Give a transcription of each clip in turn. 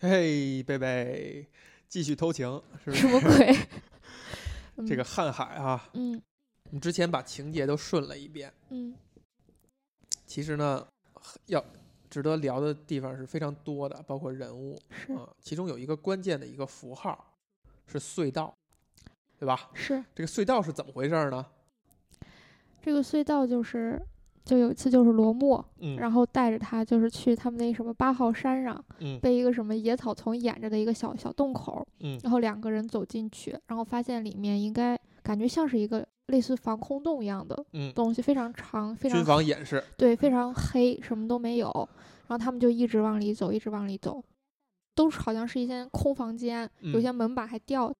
嘿，贝贝，继续偷情是不是？什么鬼？这个瀚海啊，嗯我们之前把情节都顺了一遍，嗯其实呢，要值得聊的地方是非常多的，包括人物是啊、其中有一个关键的一个符号是隧道，对吧？是这个隧道是怎么回事呢？这个隧道就是，就有一次就是罗木，嗯。然后带着他就是去他们那什么八号山上，嗯。被一个什么野草丛掩着的一个小小洞口，嗯。然后两个人走进去，然后发现里面应该感觉像是一个类似防空洞一样的嗯，东西，非常长，非常军防演示，对，非常黑，什么都没有。然后他们就一直往里走，一直往里走，都是好像是一间空房间，有嗯。些门板还掉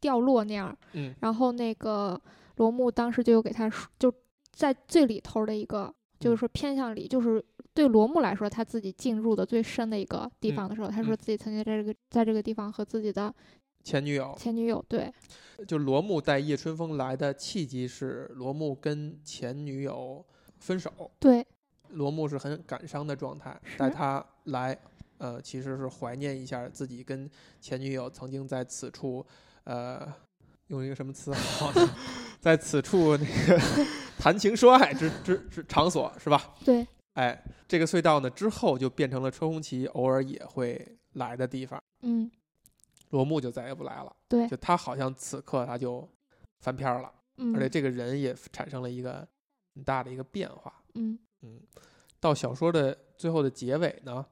掉落那样。嗯。然后那个罗木当时就有给他说，就在最里头的一个，就是嗯说偏向里，就是对罗木来说，他自己进入的最深的一个地嗯方的时候，他说嗯自己曾经在这个在这个地方和自己的前女友，前女友对。就罗木带叶春风来的契机是罗木跟前女友分手，对。罗木是很感伤的状态，带他来，呃，其实是怀念一下自己跟前女友曾经在此处，呃，用一个什么词？好呢？在此处那个 谈情说爱之之之场所是吧？对。哎，这个隧道呢之后就变成了车红旗偶尔也会来的地方，嗯。罗木就再也不来了，对。就他好像此刻他就翻篇儿了，嗯。而且这个人也产生了一个很大的一个变化。嗯，嗯，到小说的最后的结尾呢，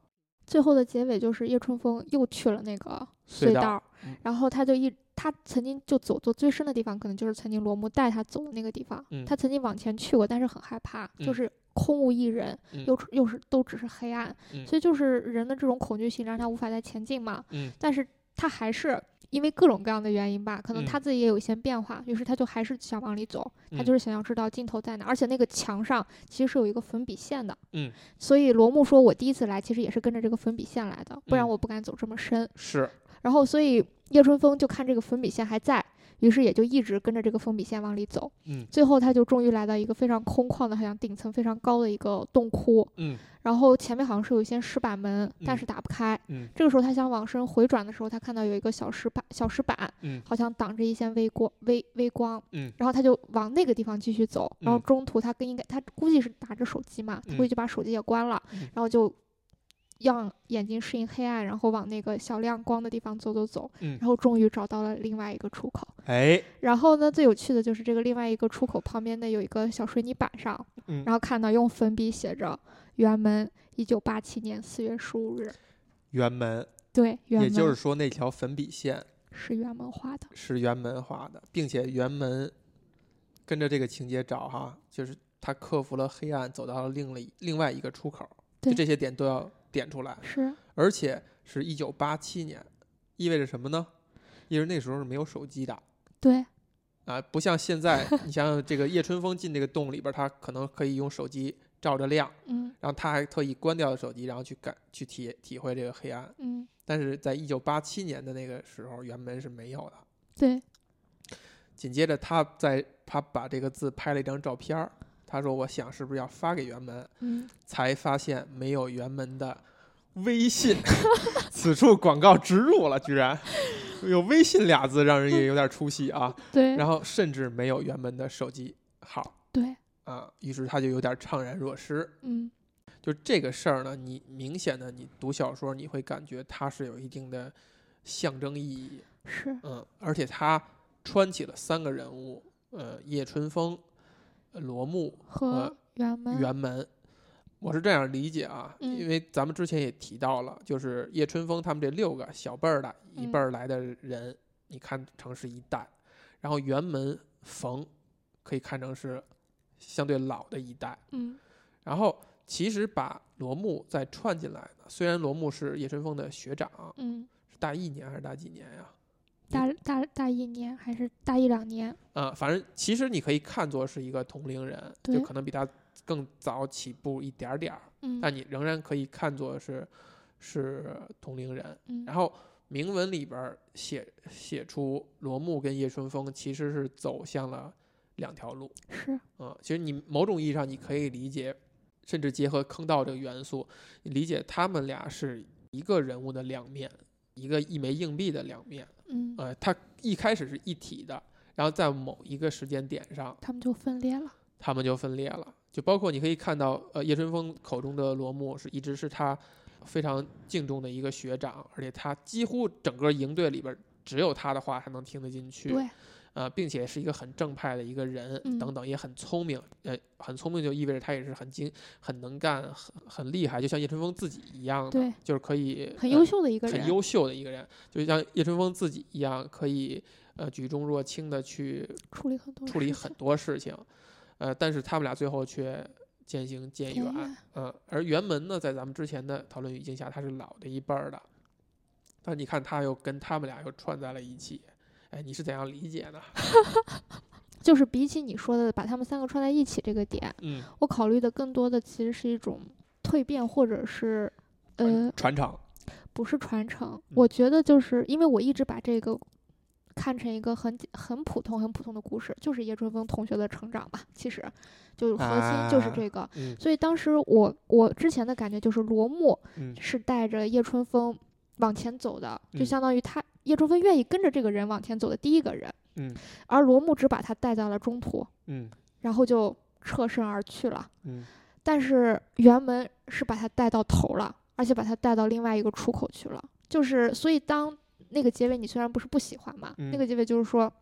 最后的结尾就是叶春风又去了那个隧道隧道，嗯。然后他就一他曾经就走过最深的地方，可能就是曾经罗木带他走的那个地方。嗯他曾经往前去过，但是很害怕，就嗯是空无一人，嗯又又是都只是黑暗，嗯所以就是人的这种恐惧性让他无法再前进嘛。嗯但是他还是因为各种各样的原因吧，可能嗯他自己也有一些变化，于是他就还是想往里走，他嗯就是想要知道尽头在哪。而且那个墙上其实是有一个粉笔线的，嗯，所以罗木说，我第一次来其实也是跟着这个粉笔线来的，不然嗯我不敢走这么深。是，然后所以叶春风就看这个粉笔线还在，于是也就一直跟着这个粉笔线往里走。嗯最后他就终于来到一个非常空旷的，好像顶层非常高的一个洞窟，嗯然后前面好像是有一些石板门，但嗯是打不开。嗯这个时候他想往身回转的时候，他看到有一个小石板，小石板嗯好像挡着一些微光，微微光。嗯然后他就往那个地方继续走，然后嗯中途他跟应该他估计是拿着手机嘛，他估计就把手机也关了，嗯然后就让眼睛适应黑暗，然后往那个小亮光的地方走走走，嗯然后终于找到了另外一个出口。哎，然后呢，最有趣的就是这个另外一个出口旁边的有一个小水泥板上，嗯然后看到用粉笔写着“辕门，一九八七年四月十五日辕门，”。对，辕门也就是说那条粉笔线是辕门画的。是辕门画的，并且辕门跟着这个情节找哈，就是他克服了黑暗，走到了另了另外一个出口，就对这些点都要点出来，是，而且是一九八七年，意味着什么呢？意味着那时候是没有手机的。对，啊，不像现在，你想想这个叶春风进这个洞里边儿，他可能可以用手机照着亮，嗯然后他还特意关掉了手机，然后去感去体体会这个黑暗。嗯，但是在一九八七年的那个时候，原门是没有的。对，紧接着他在他把这个字拍了一张照片儿，他说：“我想是不是要发给袁门？”嗯，才发现没有袁门的微信，此处广告植入了，居然有微信俩字，让人也有点出戏啊。对，然后甚至没有袁门的手机号对，啊，于是他就有点怅然若失。嗯就这个事儿呢，你明显的你读小说，你会感觉它是有一定的象征意义，是，嗯，而且他穿起了三个人物，呃，叶春风、呃罗木和辕门，辕门。我是这样理解啊，嗯因为咱们之前也提到了，就是叶春风他们这六个小辈儿的一嗯辈儿来的人，你看成是一代，然后辕门冯可以看成是相对老的一代，嗯然后其实把罗木再串进来的，虽然罗木是叶春风的学长，嗯，是大一年还是大几年呀？大大大一年还是大一两年？啊、反正其实你可以看作是一个同龄人，就可能比他更早起步一点儿点儿，嗯，但你仍然可以看作是是同龄人。嗯，然后铭文里边儿写写出罗木跟叶春风其实是走向了两条路。是，嗯、其实你某种意义上你可以理解，甚至结合坑道这个元素，理解他们俩是一个人物的两面，一个一枚硬币的两面。嗯，呃，它一开始是一体的，然后在某一个时间点上，他们就分裂了。他们就分裂了。就包括你可以看到，呃，叶春风口中的罗木是一直是他非常敬重的一个学长，而且他几乎整个营队里边只有他的话才能听得进去。对，呃，并且是一个很正派的一个人，嗯等等，也很聪明。呃，很聪明就意味着他也是很精、很能干、很很厉害，就像叶春风自己一样的，对，就是可以很呃优秀的一个人。很优秀的一个人，就像叶春风自己一样，可以呃举重若轻的去处理很多处理很事情多事情，呃，但是他们俩最后却渐行渐远，渐远嗯、而袁门呢，在咱们之前的讨论语境下，他是老的一辈儿的，但你看他又跟他们俩又串在了一起，哎，你是怎样理解的？就是比起你说的把他们三个串在一起这个点，嗯，我考虑的更多的其实是一种蜕变，或者是呃，传承，不是传承。嗯我觉得就是因为我一直把这个看成一个很很普通、很普通的故事，就是叶春风同学的成长吧。其实，就核心就是啊这个。嗯所以当时我我之前的感觉就是罗木嗯是带着叶春风往前走的，就嗯相当于他叶春风愿意跟着这个人往前走的第一个人，嗯而罗木只把他带到了中途，嗯然后就撤身而去了。嗯但是辕门是把他带到头了，而且把他带到另外一个出口去了。就是所以当那个结尾你虽然不是不喜欢嘛，嗯那个结尾就是说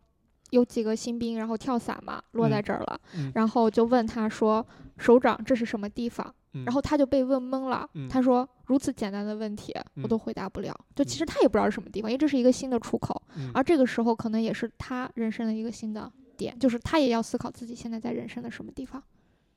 有几个新兵然后跳伞嘛落在嗯这儿了，嗯然后就问他说首长这是什么地方？嗯，然后他就被问懵了，嗯他说如此简单的问题我嗯都回答不了，就其实他也不知道是什么地方，因为这是一个新的出口，嗯而这个时候可能也是他人生的一个新的点，就是他也要思考自己现在在人生的什么地方。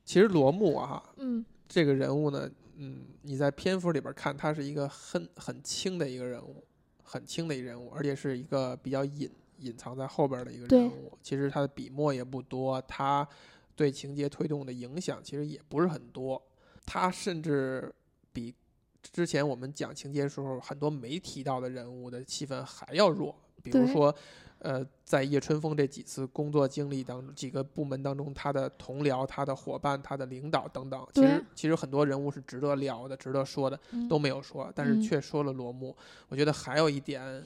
其实罗木啊，嗯这个人物呢，嗯，你在篇幅里边看，他是一个很很轻的一个人物，很轻的一个人物，而且是一个比较隐隐藏在后边的一个人物。其实他的笔墨也不多，他对情节推动的影响其实也不是很多。他甚至比之前我们讲情节的时候很多没提到的人物的戏份还要弱，比如说。呃，在叶春风这几次工作经历当中，几个部门当中，他的同僚、他的伙伴、他的领导等等，其实其实很多人物是值得聊的、值得说的，嗯都没有说，但是嗯却说了罗木。我觉得还有一点，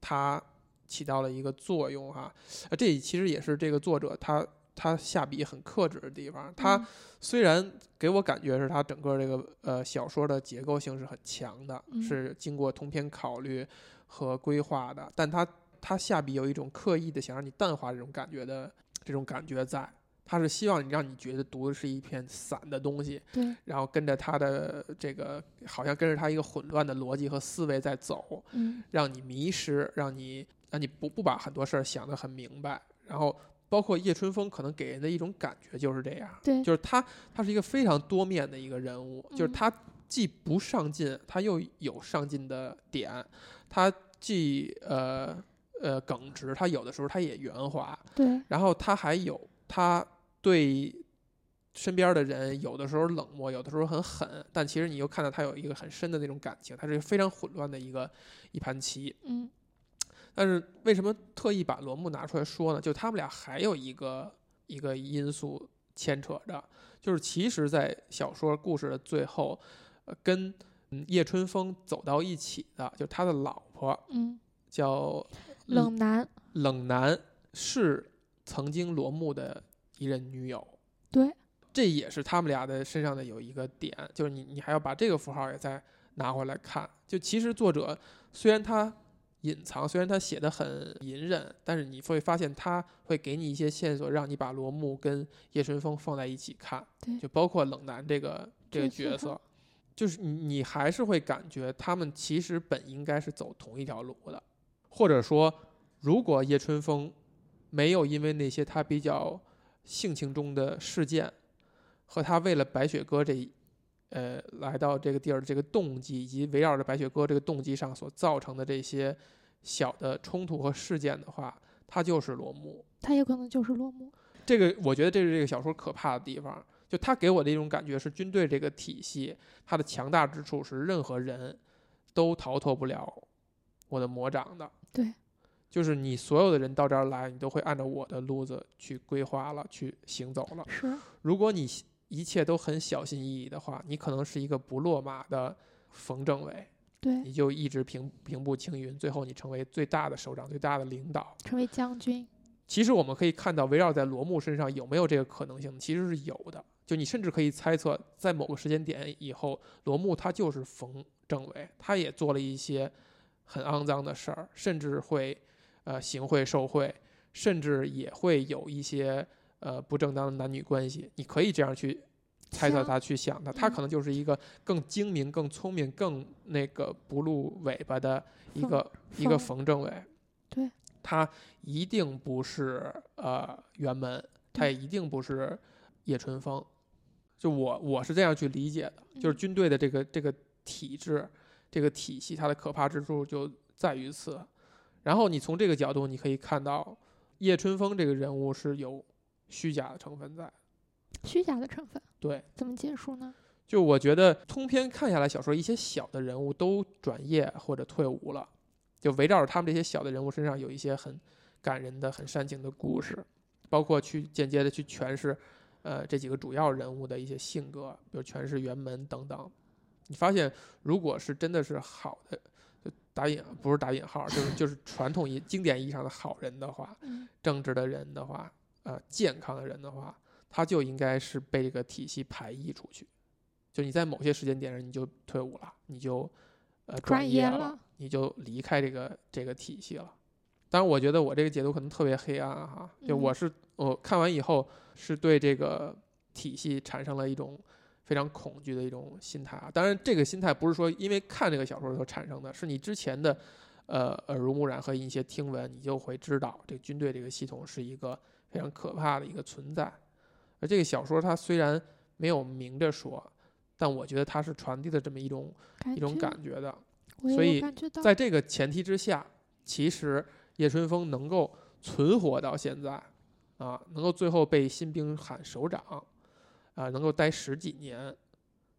他起到了一个作用哈，呃，这其实也是这个作者他他下笔很克制的地方。他嗯虽然给我感觉是他整个这个呃小说的结构性是很强的，嗯是经过通篇考虑和规划的，但他他下笔有一种刻意的想让你淡化这种感觉的这种感觉在。他是希望你让你觉得读的是一篇散的东西，对，然后跟着他的这个，好像跟着他一个混乱的逻辑和思维在走，嗯让你迷失，让你让你不不把很多事儿想得很明白。然后包括叶春风，可能给人的一种感觉就是这样，对，就是他他是一个非常多面的一个人物，就是嗯。他既不上进，他又有上进的点，他既呃呃耿直，他有的时候他也圆滑，对，然后他还有他对身边的人有的时候冷漠，有的时候很狠，但其实你又看到他有一个很深的那种感情，他是非常混乱的一个一盘棋。嗯但是为什么特意把罗木拿出来说呢？就他们俩还有一个一个因素牵扯着，就是其实，在小说故事的最后，呃，跟嗯叶春风走到一起的，就他的老婆嗯，叫冷男，冷男，是曾经罗木的一任女友。对，这也是他们俩的身上的有一个点，就是你你还要把这个符号也再拿回来看。就其实作者虽然他隐藏，虽然他写的很隐忍，但是你会发现他会给你一些线索，让你把罗木跟叶春风放在一起看。对就包括冷男这个 这个角角色色，就是你你还是会感觉他们其实本应该是走同一条路的，或者说，如果叶春风没有因为那些他比较性情中的事件，和他为了白雪歌这一，呃，来到这个地儿的这个动机，以及围绕着白雪歌这个动机上所造成的这些小的冲突和事件的话，他就是罗木。他也可能就是落幕。这个我觉得这是这个小说可怕的地方，就他给我的一种感觉是，军队这个体系，它的强大之处是任何人都逃脱不了我的魔掌的。对，就是你所有的人到这儿来，你都会按照我的路子去规划了，去行走了。是，如果你一切都很小心翼翼的话，你可能是一个不落马的冯政委。对，你就一直平平步青云，最后你成为最大的首长、最大的领导。成为将军。其实我们可以看到，围绕在罗木身上有没有这个可能性，其实是有的。就你甚至可以猜测，在某个时间点以后，罗木他就是冯政委，他也做了一些很肮脏的事儿，甚至会呃行贿受贿，甚至也会有一些呃不正当的男女关系。你可以这样去猜测他，去想他，他嗯可能就是一个更精明、更聪明、更那个不露尾巴的一个一个冯冯政委。对，他一定不是呃辕门，他也一定不是叶春风。就我我是这样去理解的，就是嗯军队的这个这个体制、这个体系，它的可怕之处就在于此。然后你从这个角度，你可以看到叶春风这个人物是有虚假的成分在。虚假的成分对，怎么解释呢？就我觉得通篇看下来，小说一些小的人物都转业或者退伍了，就围绕着他们这些小的人物身上有一些很感人的、很煽情的故事，包括去间接的去诠释，呃，这几个主要人物的一些性格，比如诠释辕门等等。你发现，如果是真的是好的，打引不是打引号，就是就是传统意经典意义上的好人的话，嗯，正直的人的话，呃，健康的人的话，他就应该是被这个体系排异出去。就你在某些时间点上你就退伍了，你就呃转业业了你就离开这个这个体系了。当然，我觉得我这个解读可能特别黑暗哈，就嗯我是我看完以后是对这个体系产生了一种非常恐惧的一种心态啊。当然，这个心态不是说因为看这个小说所产生的，是你之前的呃耳濡目染和一些听闻，你就会知道这个军队这个系统是一个非常可怕的一个存在。而这个小说它虽然没有明着说，但我觉得它是传递的这么一种一种感觉的。所以在这个前提之下，其实叶春风能够存活到现在，啊，能够最后被新兵喊首长，啊，能够待十几年，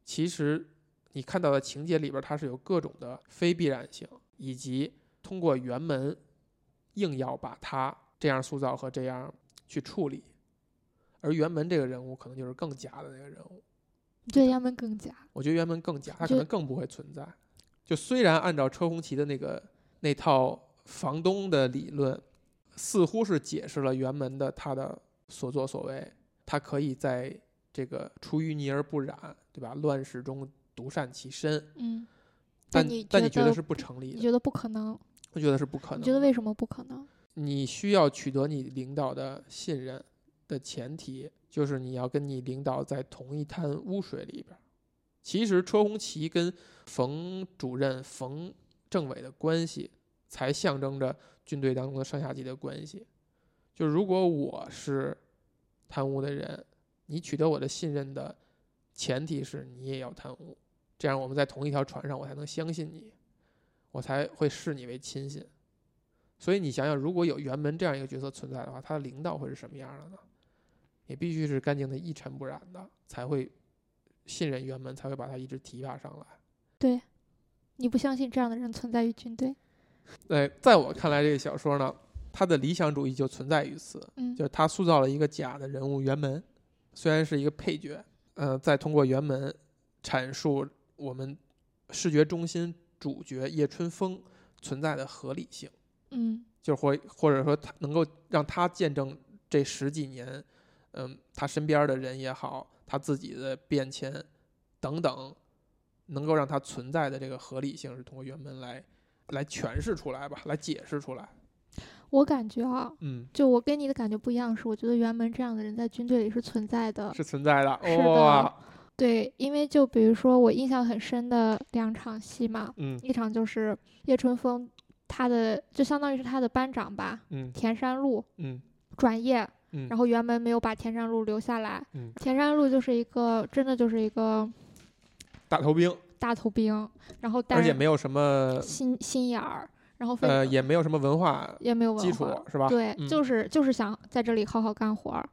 其实你看到的情节里边，它是有各种的非必然性，以及通过辕门硬要把它这样塑造和这样去处理，而辕门这个人物可能就是更假的那个人物。你觉得他们更假？我觉得辕门更假，他可能更不会存在。就虽然按照车红旗的那个那套房东的理论，似乎是解释了辕门的他的所作所为，他可以在这个出淤泥而不染，对吧？乱世中独善其身，嗯，但你但你觉得得是不成立的？你觉得不可能？我觉得是不可能。你觉得为什么不可能？你需要取得你领导的信任的前提，就是你要跟你领导在同一滩污水里边。其实车红旗跟冯主任、冯政委的关系，才象征着军队当中的上下级的关系。就如果我是贪污的人，你取得我的信任的前提是你也要贪污，这样我们在同一条船上，我才能相信你，我才会视你为亲信。所以你想想，如果有辕门这样一个角色存在的话，他的领导会是什么样的呢？也必须是干净的、一尘不染的，才会信任辕门，才会把他一直提拔上来。对，你不相信这样的人存在于军队？对，在我看来，这个小说呢，他的理想主义就存在于此，嗯，就是他塑造了一个假的人物辕门，虽然是一个配角，呃，再通过辕门阐述我们视觉中心主角叶春风存在的合理性。嗯就或或者说他能够让他见证这十几年，嗯，他身边的人也好，他自己的变迁等等，能够让他存在的这个合理性是通过原文来来诠释出来吧，来解释出来。我感觉啊，嗯，就我跟你的感觉不一样，是我觉得辕门这样的人在军队里是存在的。是存在的。是的哇，对，因为就比如说我印象很深的两场戏嘛，嗯一场就是叶春风他的就相当于是他的班长吧，嗯田山路嗯。转业，嗯，然后原本没有把田山路留下来，嗯。田山路就是一个真的就是一个大头兵，大头兵，然后但是而且没有什么心心眼儿，然后非呃，也没有什么文化也没有文基础化，是吧？对，嗯。就是就是想在这里好好干活儿，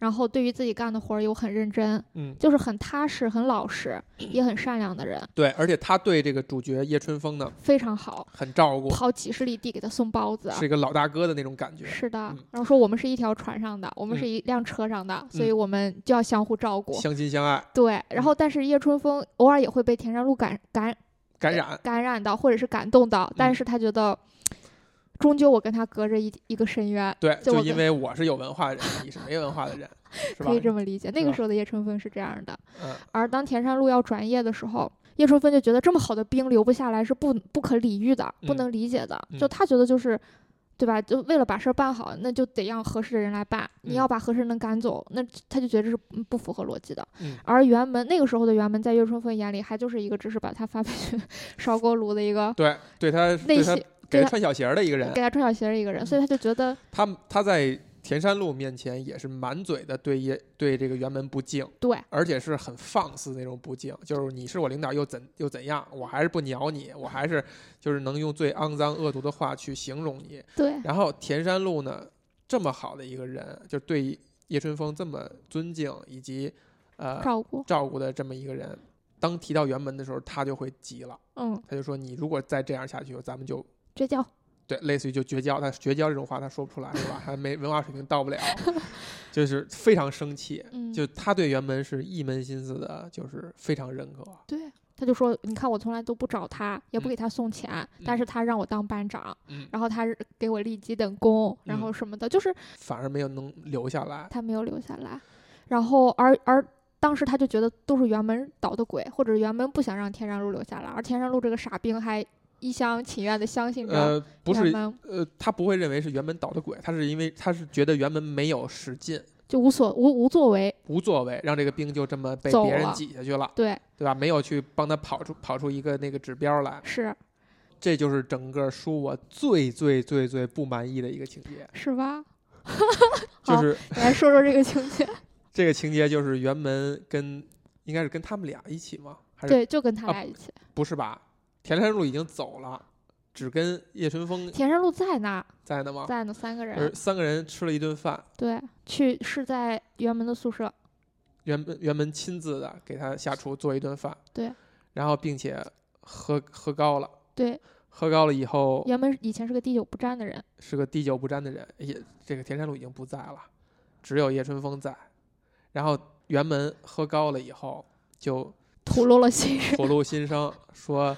然后对于自己干的活儿又很认真，嗯，就是很踏实、很老实，也很善良的人，对，而且他对这个主角叶春风呢非常好，很照顾，跑几十里地给他送包子。是一个老大哥的那种感觉。是的嗯，然后说我们是一条船上的，我们嗯是一辆车上的，所嗯以我们就要相互照顾。相亲相爱，对，然后但是叶春风偶尔也会被田山路感感感染，感染到，或者是感动到，但嗯是他觉得，终究我跟他隔着一一个深渊，对，就就因为我是有文化的人，你是没文化的人，是吧可以？这么理解。那个时候的叶春风是这样的，嗯而当田山路要转业的时候，叶春风就觉得这么好的兵留不下来是不不可理喻的，不嗯能理解的。就嗯他觉得就是，对吧？就为了把事儿办好，那就得让合适的人来办。你嗯要把合适的人赶走，那他就觉得这是嗯不符合逻辑的。嗯而辕门那个时候的辕门，在叶春风眼里还就是一个只是把他发配去 烧锅炉的一个对，对他内心给他穿小鞋的一个人给，他穿小鞋的一个人，所以他就觉得他他在田山路面前也是满嘴的对叶对这个辕门不敬，对而且是很放肆那种不敬，就是你是我领导又怎又怎样，我还是不鸟你，我还是就是能用最肮脏恶毒的话去形容你。对然后田山路呢，这么好的一个人，就对叶春风这么尊敬以及呃照顾，照顾的这么一个人，当提到辕门的时候，他就会急了，嗯，他就说你如果再这样下去，咱们就绝交。对，类似于就绝交，他绝交这种话他说不出来是吧？还没文化水平到不了，就是非常生气。嗯，就他对辕门是一门心思的，就是非常认可。对，他就说，你看我从来都不找他，也不嗯给他送钱，但嗯是他让我当班长，嗯，然后他给我立几等功，然嗯后什么的，就是反而没有能留下来。他没有留下来。然后而而当时他就觉得都是辕门捣的鬼，或者辕门不想让田山路留下来，而田山路这个傻兵还一厢情愿的相信着呃，不是，呃，他不会认为是辕门捣的鬼，他是因为他是觉得辕门没有使劲，就无所无无作为。无作为，让这个兵就这么被别人挤下去了，对，对吧？没有去帮他跑出跑出一个那个指标来，是这就是整个书我最最最最不满意的一个情节，是吧？好 就是你来说说这个情节。这个情节就是辕门跟应该是跟他们俩一起吗？还是对，就跟他啊俩一起。不是吧？田山路已经走了，只跟叶春风田山路在那儿，在呢吗？在呢，三个人而。三个人吃了一顿饭，对，去是在辕门的宿舍。辕门辕门亲自的给他下厨做一顿饭，对，然后并且喝喝高了，对，喝高了以后辕门以前是个滴酒不沾的人。是个滴酒不沾的人，也这个田山路已经不在了，只有叶春风在。然后辕门喝高了以后就吐露了心声。吐露心声，说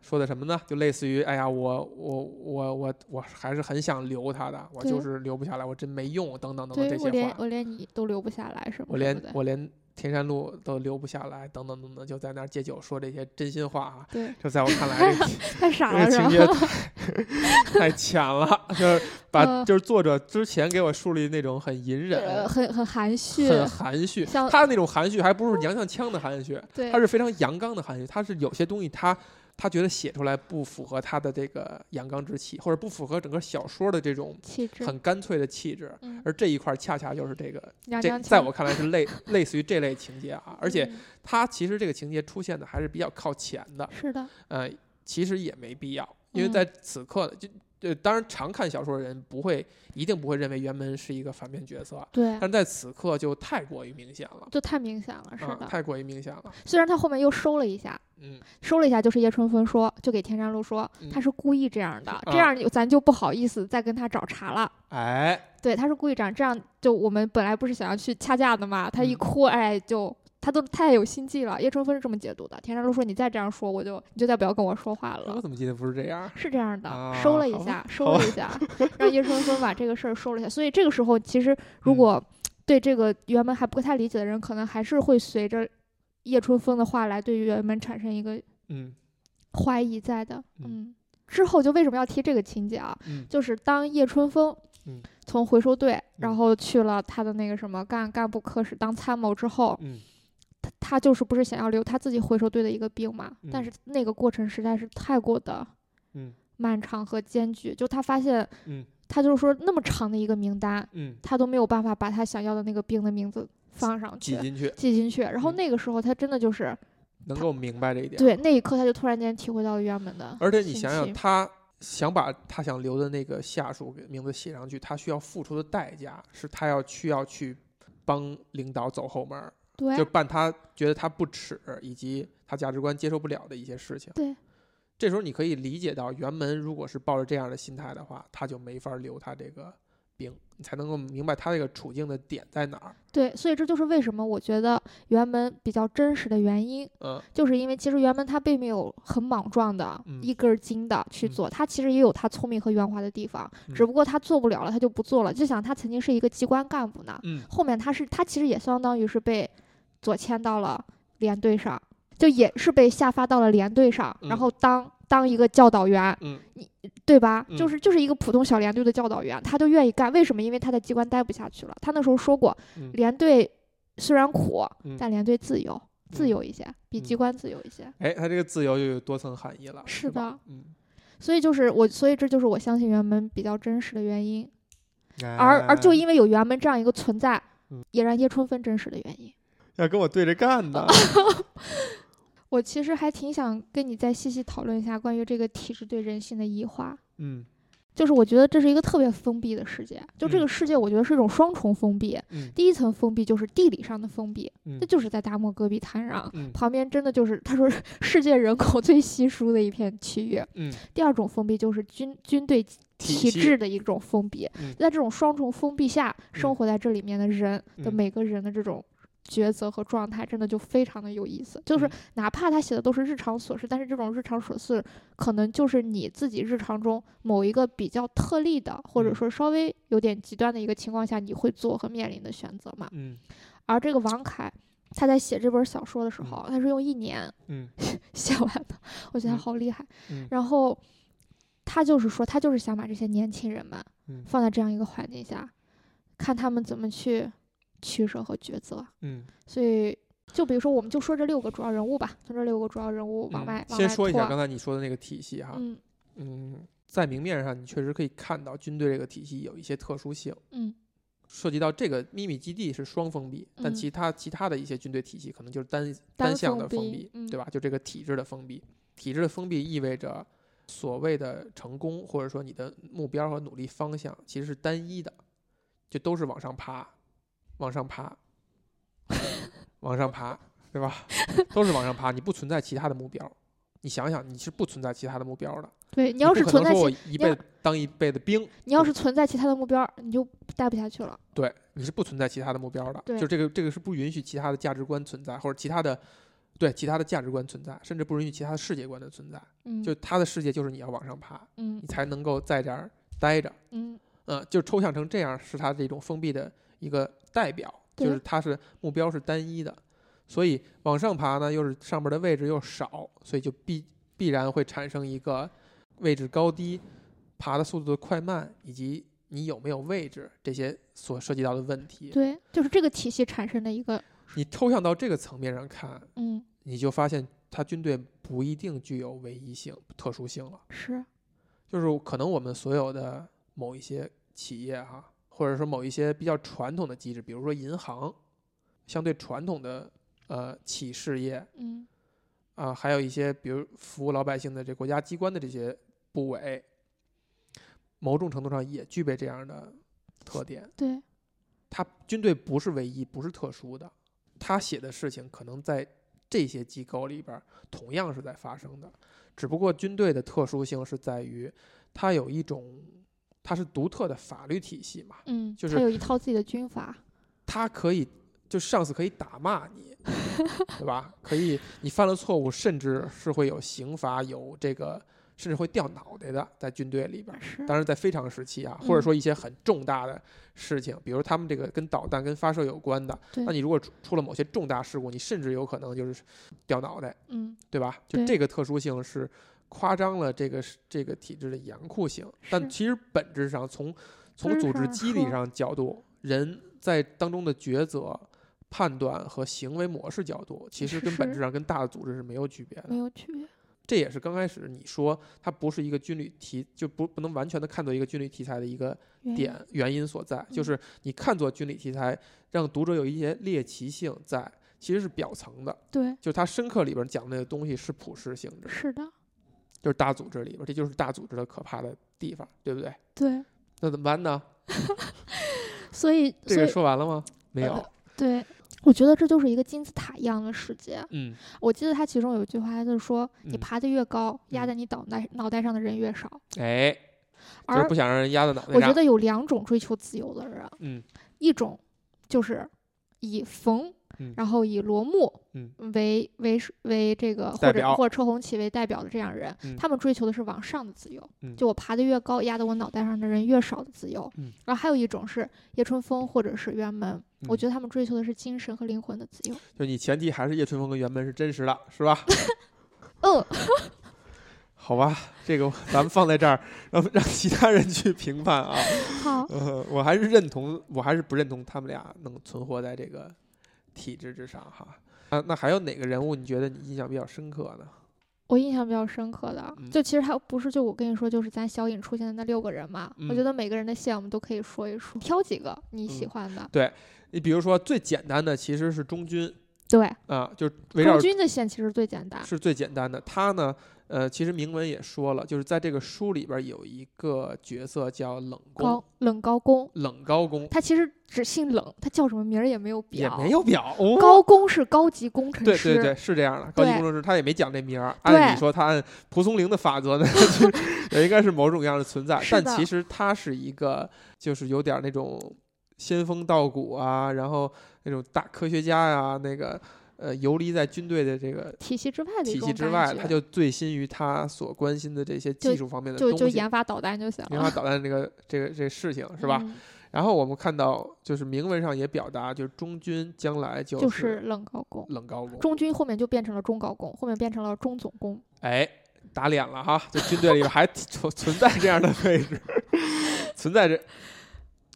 说的什么呢？就类似于，哎呀，我我我我我还是很想留他的，我就是留不下来，我真没用，等等等等这些话，连我连你都留不下来，是吗我连我连田山路都留不下来，等等等等，就在那儿借酒说这些真心话啊。对，这在我看来，这个 太傻了情节太 太浅了，就是 把嗯就是作者之前给我树立那种很隐呃，忍、很很含蓄，很含蓄，像他那种含蓄还不是娘娘腔的含蓄，对他，是非常阳刚的含蓄，他是有些东西他他觉得写出来不符合他的这个阳刚之气，或者不符合整个小说的这种气质，很干脆的气质，嗯，而这一块恰恰就是这个，这在我看来是类 类似于这类情节啊，而且他其实这个情节出现的还是比较靠前的，是的，呃，其实也没必要，因为嗯在此刻就。呃，当然，常看小说的人不会，一定不会认为辕门是一个反面角色，对，但在此刻就太过于明显了，就太明显了，是啊，的。太过于明显了，虽然他后面又收了一下，嗯，收了一下，就是叶春风说，就给田山路说，嗯他是故意这样的，啊这样咱就不好意思再跟他找茬了。哎，对，他是故意这样，这样就我们本来不是想要去掐架的嘛，他一嗯哭，哎，就他都太有心计了。叶春风是这么解读的，田山路说你再这样说，我就你就再不要跟我说话了。我怎么记得不是这样？是这样的，啊 收了一下，收了一下，让叶春风把这个事儿收了一下。所以这个时候，其实如嗯果对这个原本还不太理解的人，可能还是会随着叶春风的话来对原本产生一个嗯怀疑在的。嗯嗯，之后就为什么要提这个情节啊？嗯就是当叶春风嗯从回收队，然嗯后去了他的那个什么干干部科室当参谋之后，嗯他他就是不是想要留他自己回收队的一个兵嘛？但嗯是那个过程实在是太过的嗯漫长和艰巨，就他发现嗯他就是说那么长的一个名单，嗯，他都没有办法把他想要的那个兵的名字放上去。挤进去，记进去，然后嗯那个时候他真的就是能够明白这一点。，对那一刻，他就突然间体会到了原本的而且你想想，他想把他想留的那个下属给名字写上去，他需要付出的代价是他要需要去帮领导走后门儿，对就办他觉得他不耻以及他价值观接受不了的一些事情。对这时候你可以理解到，辕门如果是抱着这样的心态的话，他就没法留他这个兵，你才能够明白他这个处境的点在哪儿。对，所以这就是为什么我觉得辕门比较真实的原因，嗯就是因为其实辕门他并没有很莽撞的、嗯一根儿筋的去嗯做，他其实也有他聪明和圆滑的地方，嗯只不过他做不了了，他就不做了。就想他曾经是一个机关干部呢，嗯后面他是他其实也相当于是被左迁到了连队上，就也是被下发到了连队上，嗯然后当当一个教导员，你对吧？嗯就是就是一个普通小连队的教导员，他就愿意干，为什么？因为他在机关待不下去了。他那时候说过，嗯连队虽然苦，嗯但连队自由，自嗯由一些，比机嗯关自由一些。哎，他这个自由就有多层含义了。是吧的，嗯，所以就是我，所以这就是我相信辕门比较真实的原因。而而就哎因为有辕门这样一个存在嗯，也让叶春风真实的原因。要跟我对着干呢。我其实还挺想跟你再细细讨论一下关于这个体制对人性的异化。嗯就是我觉得这是一个特别封闭的世界，就这嗯个世界，我觉得是一种双重封闭。嗯第一层封闭就是地理上的封闭，嗯那就是在大漠戈壁滩上，嗯旁边真的就是他说世界人口最稀疏的一片区域。嗯第二种封闭就是军军队体制的一种封闭，嗯在这种双重封闭下，生嗯活在这里面的人的嗯每个人的这种抉择和状态，真的就非常的有意思。就是嗯哪怕他写的都是日常琐事，但是这种日常琐事可能就是你自己日常中某一个比较特例的，或者嗯说稍微有点极端的一个情况下，你会做和面临的选择嘛。嗯而这个王凯。他在写这本小说的时候，他是用一年嗯 写完的，我觉得他嗯好厉害。嗯然后他就是说，他就是想把这些年轻人们嗯放在这样一个环境下，看他们怎么去取舍和抉择。嗯所以，就比如说，我们就说这六个主要人物吧，从这六个主要人物往嗯外、往先说一下刚才你说的那个体系哈。嗯嗯，在明面上你确实可以看到军队这个体系有一些特殊性。嗯涉及到这个秘密基地是双封闭，但嗯其他其他的一些军队体系可能就是单单向的封闭对吧？就这个体制的封闭，体制的封闭意味着所谓的成功或者说你的目标和努力方向其实是单一的，就都是往上爬，往上爬，往上爬，对吧？都是往上爬，你不存在其他的目标。你想想，你是不存在其他的目标的。对你你要是存在其一辈子当一辈子兵，你要是存在其他的目标，你就待不下去了。对，你是不存在其他的目标的，就这个这个是不允许其他的价值观存在，或者其他的对其他的价值观存在，甚至不允许其他的世界观的存在。嗯，就他的世界就是你要往上爬，嗯你才能够在这儿待着。嗯嗯，就抽象成这样，是他这种封闭的一个代表，就是它是目标是单一的，所以往上爬呢，又是上面的位置又少，所以就必必然会产生一个位置高低、爬的速度的快慢，以及你有没有位置这些所涉及到的问题。对，就是这个体系产生的一个你抽象到这个层面上看，嗯你就发现它军队不一定具有唯一性、特殊性了。是就是可能我们所有的某一些企业哈，或者说某一些比较传统的机制，比如说银行，相对传统的呃企事业嗯啊、还有一些比如服务老百姓的这国家机关的这些部委，某种程度上也具备这样的特点。对他军队不是唯一，不是特殊的，他写的事情可能在这些机构里边同样是在发生的，只不过军队的特殊性是在于它有一种它是独特的法律体系嘛，嗯，就是它有一套自己的军法。它可以就上司可以打骂你，对吧？可以你犯了错误，甚至是会有刑罚，有这个甚至会掉脑袋的，在军队里边儿。是当然，在非常时期啊，或者嗯说一些很重大的事情，比如他们这个跟导弹、跟发射有关的，那你如果出出了某些重大事故，你甚至有可能就是掉脑袋，嗯对吧？就这个特殊性是夸张了这个是这个体制的严酷性，但其实本质上从从组织机理上角度，人在当中的抉择。判断和行为模式角度，其实跟本质上跟大的组织是没有区别的。没有区别。这也是刚开始你说它不是一个军旅题，就不不能完全的看作一个军旅题材的一个点原因。所在，就嗯是你看作军旅题材，让读者有一些猎奇性在，其实是表层的，对，就是它深刻里边讲的那个东西是普世性质，是的，就是大组织里边，这就是大组织的可怕的地方，对不对？对。那怎么办呢？所以，这个说完了吗？没有呃，对，我觉得这就是一个金字塔一样的世界。嗯我记得他其中有一句话，就是说，你嗯爬得越高，压嗯在你脑袋脑袋上的人越少。哎，而就是不想让人压在脑袋上。我觉得有两种追求自由的人，嗯一种就是以冯，嗯然后以罗木嗯为为为这个或者或者车红旗为代表的这样人，嗯他们追求的是往上的自由，嗯就我爬得越高，压得我脑袋上的人越少的自由。嗯然后还有一种是叶春风或者是袁门，我嗯觉得他们追求的是精神和灵魂的自由。就你前提还是叶春风跟辕门是真实的，是吧？嗯，好吧，这个咱们放在这儿，让让其他人去评判啊。好，呃，我还是认同，我还是不认同他们俩能存活在这个体制之上哈。啊，那还有哪个人物你觉得你印象比较深刻呢？我印象比较深刻的，嗯就其实还不是就我跟你说，就是咱小影出现的那六个人嘛。我觉嗯得每个人的线我们都可以说一说，挑几个你喜嗯欢的。对你比如说最简单的其实是中军对，啊，就是围绕中军的线其实最简单。是最简单的。他呢，呃，其实铭文也说了，就是在这个书里边有一个角色叫冷宫高，冷高公，冷高公他其实只姓冷，他叫什么名儿也没有表也。没有表。哦、高公是高级工程师。对对对，是这样的。高级工程师他也没讲这名儿，按理说他按蒲松龄的法则呢，就 是也应该是某种样的存在。但其实他是一个，就是有点儿那种仙风道骨啊，然后那种大科学家呀、那个呃游离在军队的这个体系之外的体系之外，他就醉心于他所关心的这些技术方面的就东西，就研发导弹就行了，研发导弹这个这个这个事情是吧？嗯然后我们看到，就是铭文上也表达，就是中军将来就就是冷高工，冷高工，中军后面就变成了中高工，后面变成了中总工。哎，打脸了哈！就军队里边还 存存在这样的位置，存在着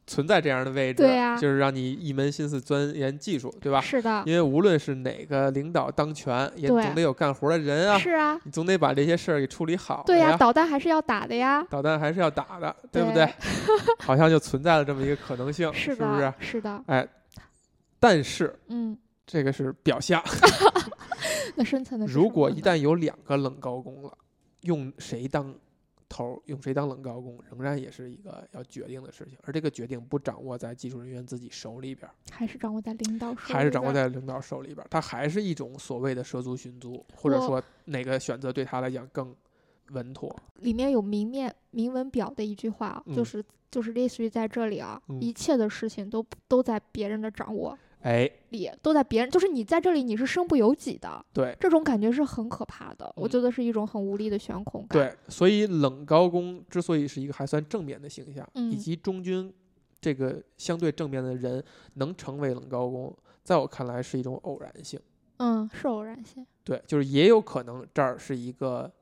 存在这样的位置，对呀就是让你一门心思钻研技术，对吧？是的，因为无论是哪个领导当权，也总得有干活的人啊，是啊，你总得把这些事儿给处理好对呀、呀。导弹还是要打的呀，导弹还是要打的，对不对对？好像就存在了这么一个可能性，是不是的，？是的，哎，但是嗯，这个是表象。那深层的是如果一旦有两个冷高工了，用谁当头儿，用谁当冷高工，仍然也是一个要决定的事情。而这个决定不掌握在技术人员自己手里边儿，还是掌握在领导手里边，还是掌握在领导手里边儿，它还是一种所谓的蛇足寻足，或者说哪个选择对他来讲更稳妥。里面有明面明文表的一句话，就嗯是就是类似于在这里啊，嗯一切的事情都都在别人的掌握哎，里，都在别人，就是你在这里你是身不由己的，对这种感觉是很可怕的，我嗯觉得是一种很无力的悬空感。对，所以冷高工之所以是一个还算正面的形象，以嗯及中军这个相对正面的人能成为冷高工，在我看来是一种偶然性。嗯，是偶然性。对，就是也有可能这儿是一个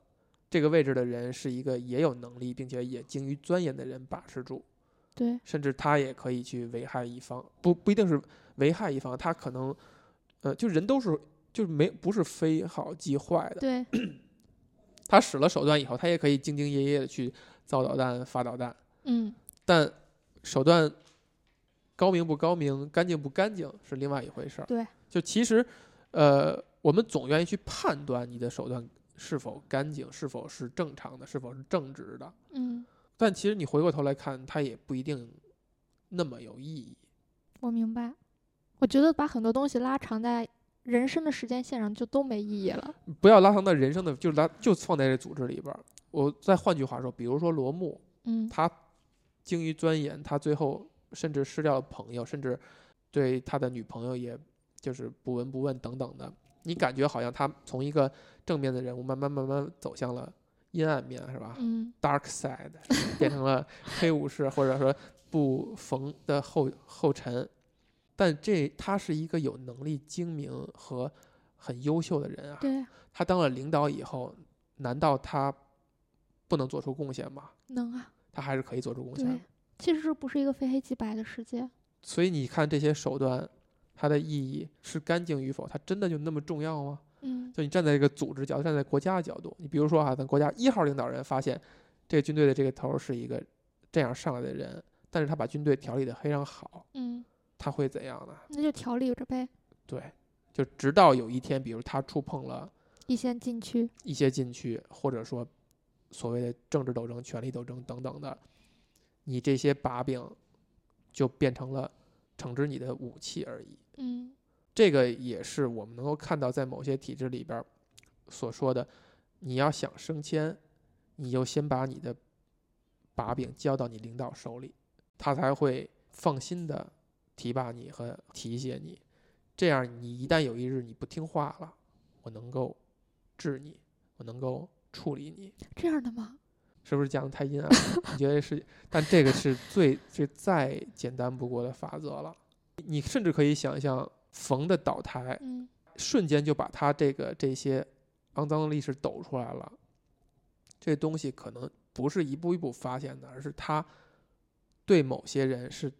这个位置的人是一个也有能力并且也精于钻研的人把持住，对，甚至他也可以去危害一方，不不一定是危害一方，他可能呃，就人都是就是没不是非好即坏的，对，他使了手段以后，他也可以兢兢业业的去造导弹、发导弹，嗯，但手段高明不高明、干净不干净是另外一回事儿。对，就其实，呃，我们总愿意去判断你的手段是否干净、是否是正常的、是否是正直的。嗯，但其实你回过头来看，它也不一定那么有意义。我明白。我觉得把很多东西拉长在人生的时间线上就都没意义了。不要拉长到人生的，就是拉就放在这组织里边儿。我再换句话说，比如说罗木，嗯，他精于钻研，他最后甚至失掉了朋友，甚至对他的女朋友也就是不闻不问等等的。你感觉好像他从一个正面的人物，慢慢慢慢走向了阴暗面，是吧嗯，？Dark side 变成了黑武士，或者说不逢的后后尘。但这他是一个有能力、精明和很优秀的人啊。对，他当了领导以后，难道他不能做出贡献吗？能啊，他还是可以做出贡献其实这不是一个非黑即白的世界。所以你看这些手段，它的意义是干净与否，它真的就那么重要吗？嗯，就你站在一个组织角度，站在国家的角度，你比如说啊，咱国家一号领导人发现这个军队的这个头儿是一个这样上来的人，但是他把军队调理的非常好，嗯，他会怎样呢？那就调理着呗，对，就直到有一天，比如他触碰了一些禁区。一些禁区，或者说所谓的政治斗争、权力斗争等等的，你这些把柄就变成了惩治你的武器而已。嗯，这个也是我们能够看到，在某些体制里边儿所说的，你要想升迁，你就先把你的把柄交到你领导手里，他才会放心的提拔你和提携你。这样，你一旦有一日你不听话了，我能够治你，我能够处理你。这样的吗？是不是讲的太阴暗？你觉得是？但这个是最最再简单不过的法则了。你甚至可以想象，冯的倒台，嗯瞬间就把他这个这些肮脏的历史抖出来了。这东西可能不是一步一步发现的，而是他对某些人是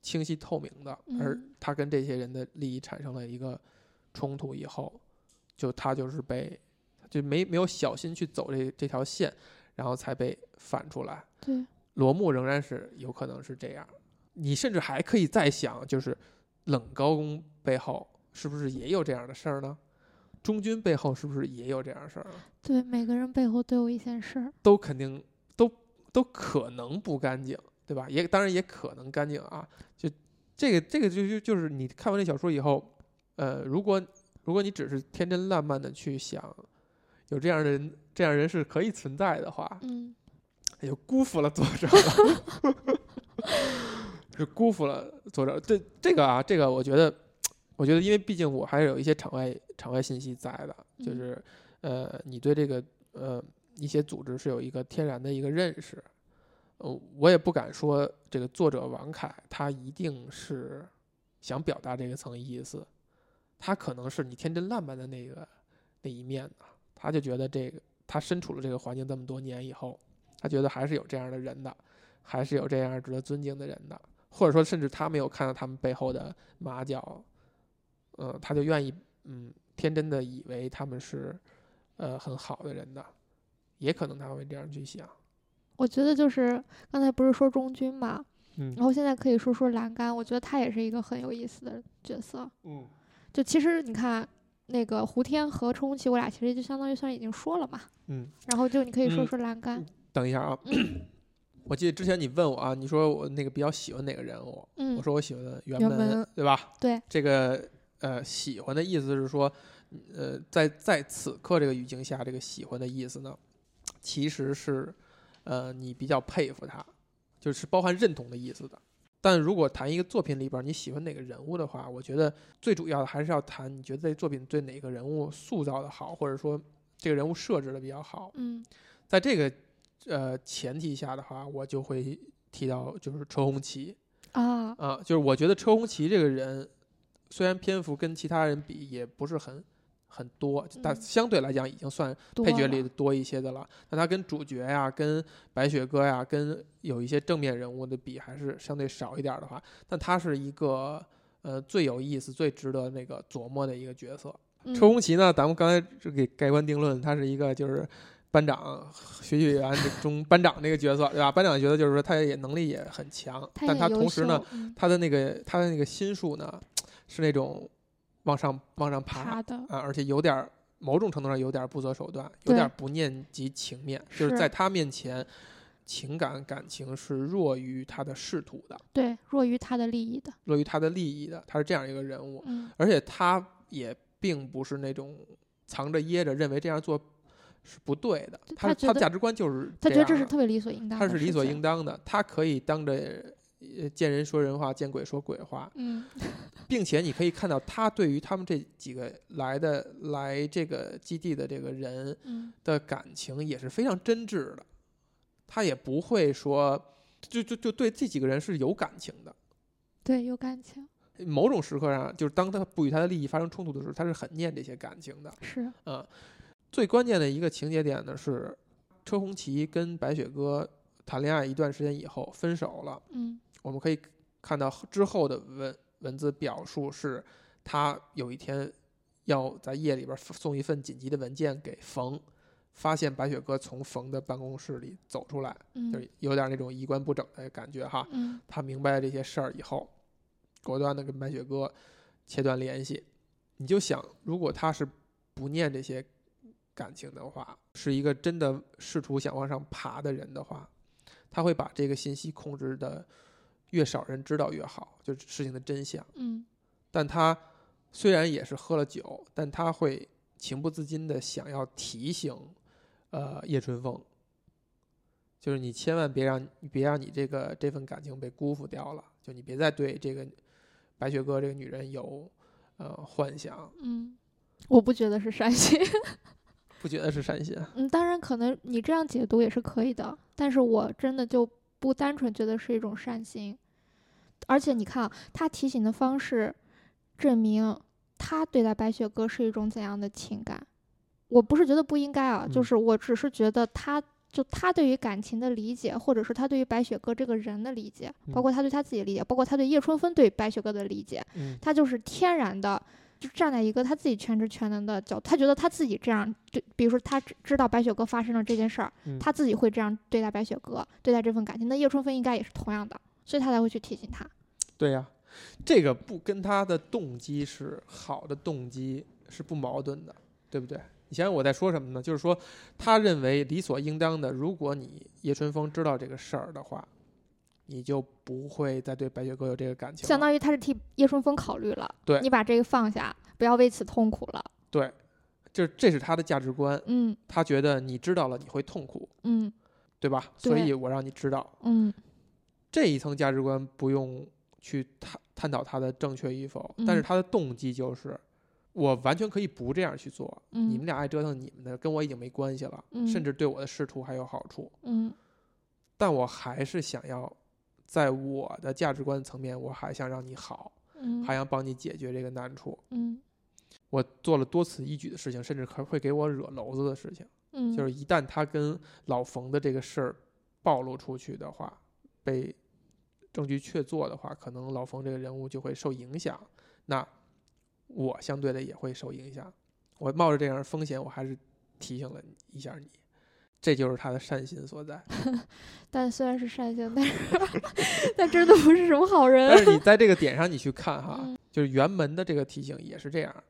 清晰透明的，而嗯他跟这些人的利益产生了一个冲突以后，就他就是被就没没有小心去走这这条线，然后才被反出来。对，罗幕仍然是有可能是这样，你甚至还可以再想，就是冷高宫背后是不是也有这样的事儿呢？中军背后是不是也有这样的事儿呢？对，每个人背后都有一件事儿。都肯定都都可能不干净，对吧？也当然也可能干净啊。就这个这个就就就是你看完这小说以后，呃，如果如果你只是天真烂漫的去想有这样的人，这样人是可以存在的话，嗯也就辜负了作者了 就辜负了作者。这这个啊，这个我觉得，我觉得，因为毕竟我还是有一些场外场外信息在的，就嗯是呃，你对这个呃一些组织是有一个天然的一个认识。呃，我也不敢说这个作者王凯他一定是想表达这个层意思，他可能是你天真烂漫的那个那一面呢，他就觉得这个他身处了这个环境这么多年以后，他觉得还是有这样的人的，还是有这样值得尊敬的人的，或者说甚至他没有看到他们背后的马脚，嗯、他就愿意嗯天真的以为他们是呃很好的人的，也可能他会这样去想，我觉得就是刚才不是说中军嘛，嗯然后现在可以说说栏杆，我觉得他也是一个很有意思的角色。嗯就其实你看那个胡天和车红旗，我俩其实就相当于算已经说了嘛。嗯，然后就你可以说嗯说栏杆，等一下啊，我记得之前你问我啊，你说我那个比较喜欢哪个人物，嗯我说我喜欢袁门，袁门对吧？对，这个呃喜欢的意思是说，呃，在在此刻这个语境下，这个喜欢的意思呢，其实是呃你比较佩服他，就是包含认同的意思的。但如果谈一个作品里边你喜欢哪个人物的话，我觉得最主要的还是要谈你觉得这作品对哪个人物塑造的好，或者说这个人物设置的比较好。嗯在这个呃前提下的话，我就会提到就是车红旗，啊，啊，就是我觉得车红旗这个人，虽然篇幅跟其他人比也不是很很多，但嗯相对来讲已经算配角里的多一些的了。但他跟主角呀、跟白雪歌呀、跟有一些正面人物的比，还是相对少一点儿的话，但他是一个呃最有意思、最值得那个琢磨的一个角色。嗯车红旗呢，咱们刚才就给盖棺定论，他是一个就是班长学习委员中班长这个角色，对吧？班长角色就是说他也能力也很强，但他同时呢，嗯他的那个他的那个心术呢，是那种往上往上爬爬的，啊，而且有点儿某种程度上有点儿不择手段，有点儿不念及情面，就是是在他面前，情感感情是弱于他的仕途的，对，弱于他的利益的，弱于他的利益的，他是这样一个人物，嗯而且他也并不是那种藏着掖着认为这样做是不对的，就他他觉得他价值观就是他觉得这是特别理所应当的，他是理所应当的，他可以当着呃见人说人话，见鬼说鬼话，嗯 并且你可以看到他对于他们这几个来的来这个基地的这个人嗯的感情也是非常真挚的，他也不会说就就就对这几个人是有感情的。对，有感情某种时刻上，就是当他不与他的利益发生冲突的时候，他是很念这些感情的。是啊，最关键的一个情节点呢是，车红旗跟白雪歌谈恋爱一段时间以后分手了。嗯我们可以看到之后的文文字表述是，他有一天要在夜里边送一份紧急的文件给冯，发现白雪歌从冯的办公室里走出来，就嗯就有点那种衣冠不整的感觉哈。嗯他明白了这些事儿以后，果断的跟白雪歌切断联系。你就想，如果他是不念这些感情的话，是一个真的试图想往上爬的人的话，他会把这个信息控制的越少人知道越好，就是事情的真相。嗯但他虽然也是喝了酒，但他会情不自禁的想要提醒，呃，叶春风，就是你千万别让别让你这个这份感情被辜负掉了，就你别再对这个白雪哥这个女人有呃幻想，嗯，我不觉得是善心。不觉得是善心。嗯，当然可能你这样解读也是可以的，但是我真的就不单纯觉得是一种善心。而且你看啊，他提醒的方式，证明他对待白雪歌是一种怎样的情感。我不是觉得不应该啊，就嗯是我只是觉得他就他对于感情的理解，或者是他对于白雪歌这个人的理解，包嗯括他对他自己的理解，包括他对叶春风对白雪歌的理解，嗯他就是天然的，就站在一个他自己全知全能的角度，他觉得他自己这样，就比如说他知知道白雪哥发生了这件事儿，嗯他自己会这样对待白雪哥，对待这份感情，那叶春风应该也是同样的，所以他才会去提醒他。对呀、这个不跟他的动机是好的动机是不矛盾的，对不对？你想想我在说什么呢？就是说，他认为理所应当的，如果你叶春风知道这个事儿的话，你就不会再对白雪歌有这个感情了。相当于他是替叶春风考虑了，对你把这个放下，不要为此痛苦了。对，这这是他的价值观，嗯。他觉得你知道了你会痛苦，嗯。对吧？对所以我让你知道。嗯。这一层价值观不用去探探讨它的正确与否，但是嗯他的动机就是，我完全可以不这样去做，嗯，你们俩爱折腾你们的，跟我已经没关系了，嗯。甚至对我的仕途还有好处，嗯。但我还是想要，在我的价值观层面，我还想让你好，嗯还想帮你解决这个难处。嗯我做了多此一举的事情，甚至可会给我惹娄子的事情，嗯，就是一旦他跟老冯的这个事儿暴露出去的话，被证据确凿的话，可能老冯这个人物就会受影响。那我相对的也会受影响。我冒着这样的风险，我还是提醒了一下你，这就是他的善心所在。但虽然是善心，但是 但真的不是什么好人。但是你在这个点上，你去看哈，嗯就是辕门的这个提醒也是这样的。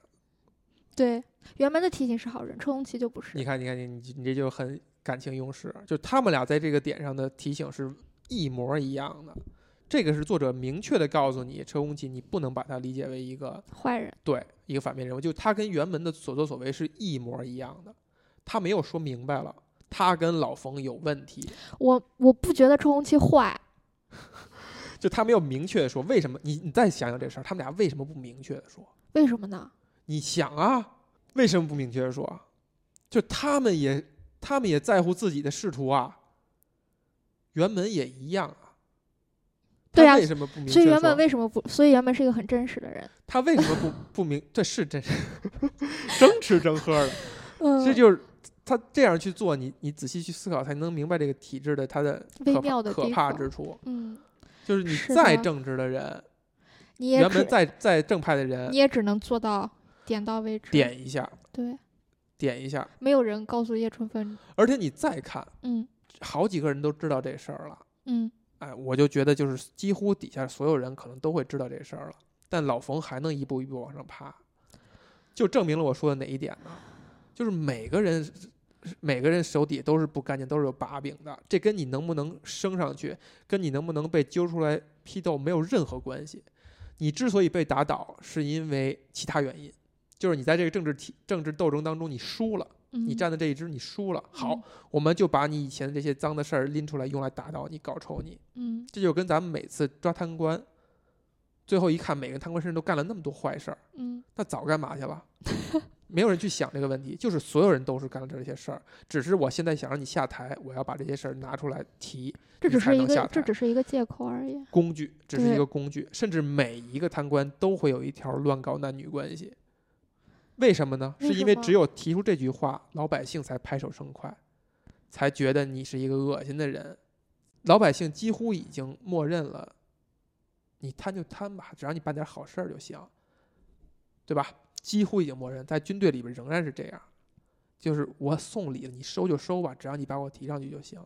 对，辕门的提醒是好人，车红旗就不是你。看，你看，你你你这就很感情用事，就他们俩在这个点上的提醒是一模一样的。这个是作者明确的告诉你，车红旗你不能把它理解为一个坏人。对一个反面人物，就他跟原门的所作所为是一模一样的。他没有说明白了，他跟老冯有问题，我我不觉得车红旗坏，就他没有明确的说为什么。你你再想想这事儿，他们俩为什么不明确的说？为什么呢？你想啊，为什么不明确的说？就他们也，他们也在乎自己的仕途啊。原门也一样啊。对啊他为什么不明确？所以原本为什么不？所以原本是一个很真实的人。他为什么不 不明？这是真实 争吃争喝的，嗯，这就是他这样去做，你你仔细去思考，才能明白这个体制的它的微可怕可妙的可怕之处。嗯，就是你再正直的人，你也原本再再正派的人你，也只能做到点到为止。点一下，对，点一下，没有人告诉叶春芬。而且你再看，嗯好几个人都知道这事儿了。嗯哎，我就觉得就是几乎底下所有人可能都会知道这事儿了，但老冯还能一步一步往上爬，就证明了我说的哪一点呢？就是每个人每个人手底都是不干净，都是有把柄的，这跟你能不能升上去，跟你能不能被揪出来批斗没有任何关系。你之所以被打倒，是因为其他原因，就是你在这个政治体政治斗争当中你输了。嗯，你站的这一支你输了，好嗯，我们就把你以前的这些脏的事儿拎出来，用来打倒你、搞臭你。嗯这就跟咱们每次抓贪官，最后一看，每个贪官身上都干了那么多坏事儿，嗯那早干嘛去了？没有人去想这个问题，就是所有人都是干了这些事儿，只是我现在想让你下台，我要把这些事儿拿出来提，这只是一个这只是一个借口而已。工具只是一个工具，甚至每一个贪官都会有一条乱搞男女关系。为什么呢？是因为只有提出这句话，老百姓才拍手称快，才觉得你是一个恶心的人。老百姓几乎已经默认了，你贪就贪吧，只要你办点好事儿就行，对吧？几乎已经默认，在军队里边仍然是这样，就是我送礼了，你收就收吧，只要你把我提上去就行。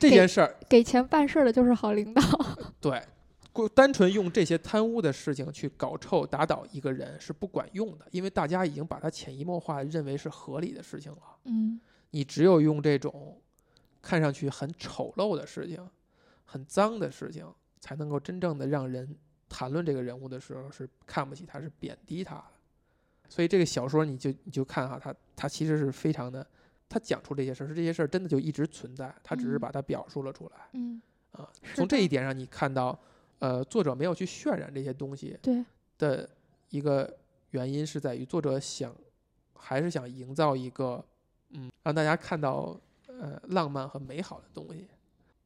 这件事儿给钱办事儿的就是好领导。对，过单纯用这些贪污的事情去搞臭、打倒一个人是不管用的，因为大家已经把它潜移默化认为是合理的事情了。嗯你只有用这种看上去很丑陋的事情、很脏的事情，才能够真正的让人谈论这个人物的时候是看不起他，是贬低他的。所以这个小说你就你就看哈，它它其实是非常的他讲出这些事儿，是这些事儿真的就一直存在，他只是嗯把它表述了出来嗯，啊。从这一点上，你看到，呃，作者没有去渲染这些东西对，的一个原因是在于作者想，还是想营造一个，嗯，让大家看到呃浪漫和美好的东西，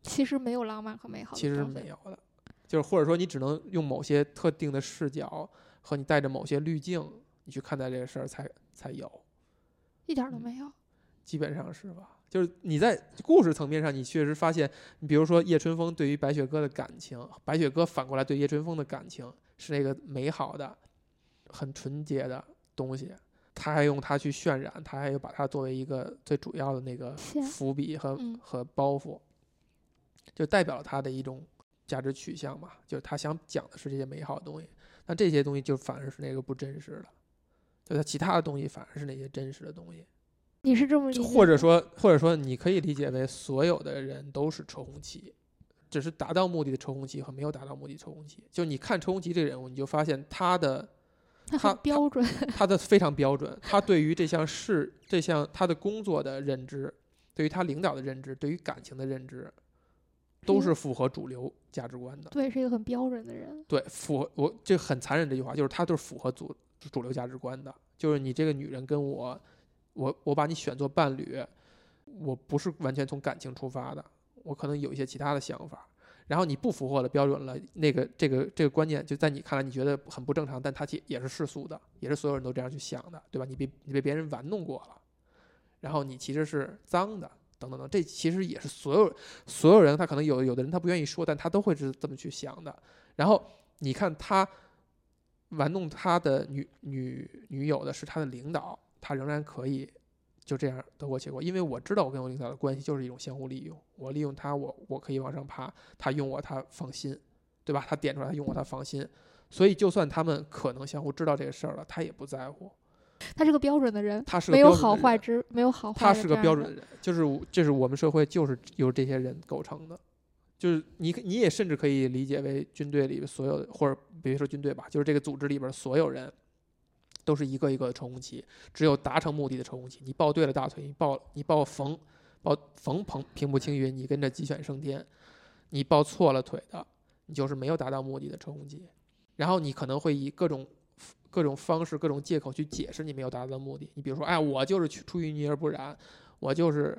其实没有浪漫和美好的其实是没有的，就是或者说你只能用某些特定的视角和你带着某些滤镜，你去看待这个事儿才才有。一点儿都嗯没有。基本上是吧？就是你在故事层面上，你确实发现，你比如说叶春风对于白雪歌的感情，白雪歌反过来对叶春风的感情是那个美好的、很纯洁的东西，他还用它去渲染，他还有把它作为一个最主要的那个伏笔和、嗯和包袱，就代表了他的一种价值取向嘛，就是他想讲的是这些美好的东西，那这些东西就反而是那个不真实的，就他其他的东西反而是那些真实的东西。你是这么理解？或者说，或者说，你可以理解为所有的人都是抽红旗，只是达到目的的抽红旗和没有达到目的的抽红旗。就你看抽红旗这个人物，你就发现他的他标准。他的非常标准，他对于这项事、这项他的工作的认知，对于他领导的认知，对于感情的认知，都是符合主流价值观的。对，是一个很标准的人。对，符合我这很残忍这句话，就是他都是符合主主流价值观的。就是你这个女人跟我，我我把你选做伴侣，我不是完全从感情出发的，我可能有一些其他的想法。然后你不符合了标准了，那个这个这个观念就在你看来你觉得很不正常，但它其也是世俗的，也是所有人都这样去想的，对吧？你被你被别人玩弄过了，然后你其实是脏的，等等等，这其实也是所有所有人他可能有有的人他不愿意说，但他都会是这么去想的。然后你看他玩弄他的女女女友的是他的领导，他仍然可以就这样得过且过，因为我知道我跟我领导的关系就是一种相互利用，我利用他，我我可以往上爬，他用我，他放心，对吧？他点出来，他用我，他放心。所以，就算他们可能相互知道这个事儿了，他也不在乎。他是个标准的人，他是个没有标准的人好坏之，没有好坏。他是个标准的。人，就是我这是我们社会就是由这些人构成的，就是你你也甚至可以理解为军队里所有的，或者别说军队吧，就是这个组织里边所有人都是一个一个的抽红旗，只有达成目的的抽红旗。你抱对了大腿，你抱你抱冯抱冯鹏平步青云，你跟着鸡犬升天；你抱错了腿的，你就是没有达到目的的抽红旗。然后你可能会以各种各种方式、各种借口去解释你没有达到的目的。你比如说，哎，我就是去出淤泥而不染，我就是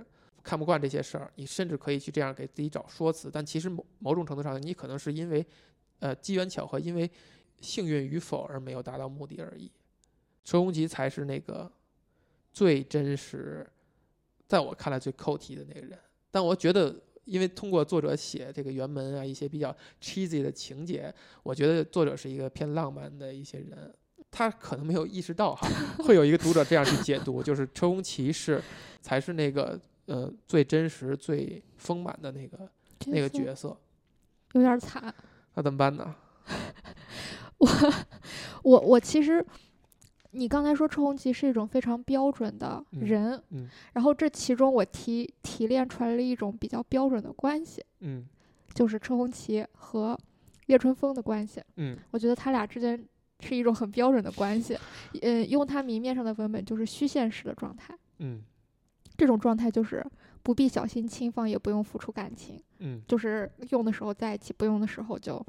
看不惯这些事儿。你甚至可以去这样给自己找说辞，但其实某某种程度上，你可能是因为呃机缘巧合，因为幸运与否而没有达到目的而已。车红旗才是那个最真实，在我看来最扣题的那个人。但我觉得，因为通过作者写这个原文啊，一些比较 cheesy 的情节，我觉得作者是一个偏浪漫的一些人。他可能没有意识到哈，会有一个读者这样去解读，就是车红旗是才是那个呃最真实、最丰满的那个那个角色。有点惨。那怎么办呢？我我我其实，你刚才说车红旗是一种非常标准的嗯人，嗯然后这其中我提提炼出来了一种比较标准的关系，嗯就是车红旗和叶春风的关系。嗯我觉得他俩之间是一种很标准的关系，呃，用他明面上的文本就是虚线式的状态，嗯这种状态就是不必小心轻放，也不用付出感情，嗯，就是用的时候在一起，不用的时候就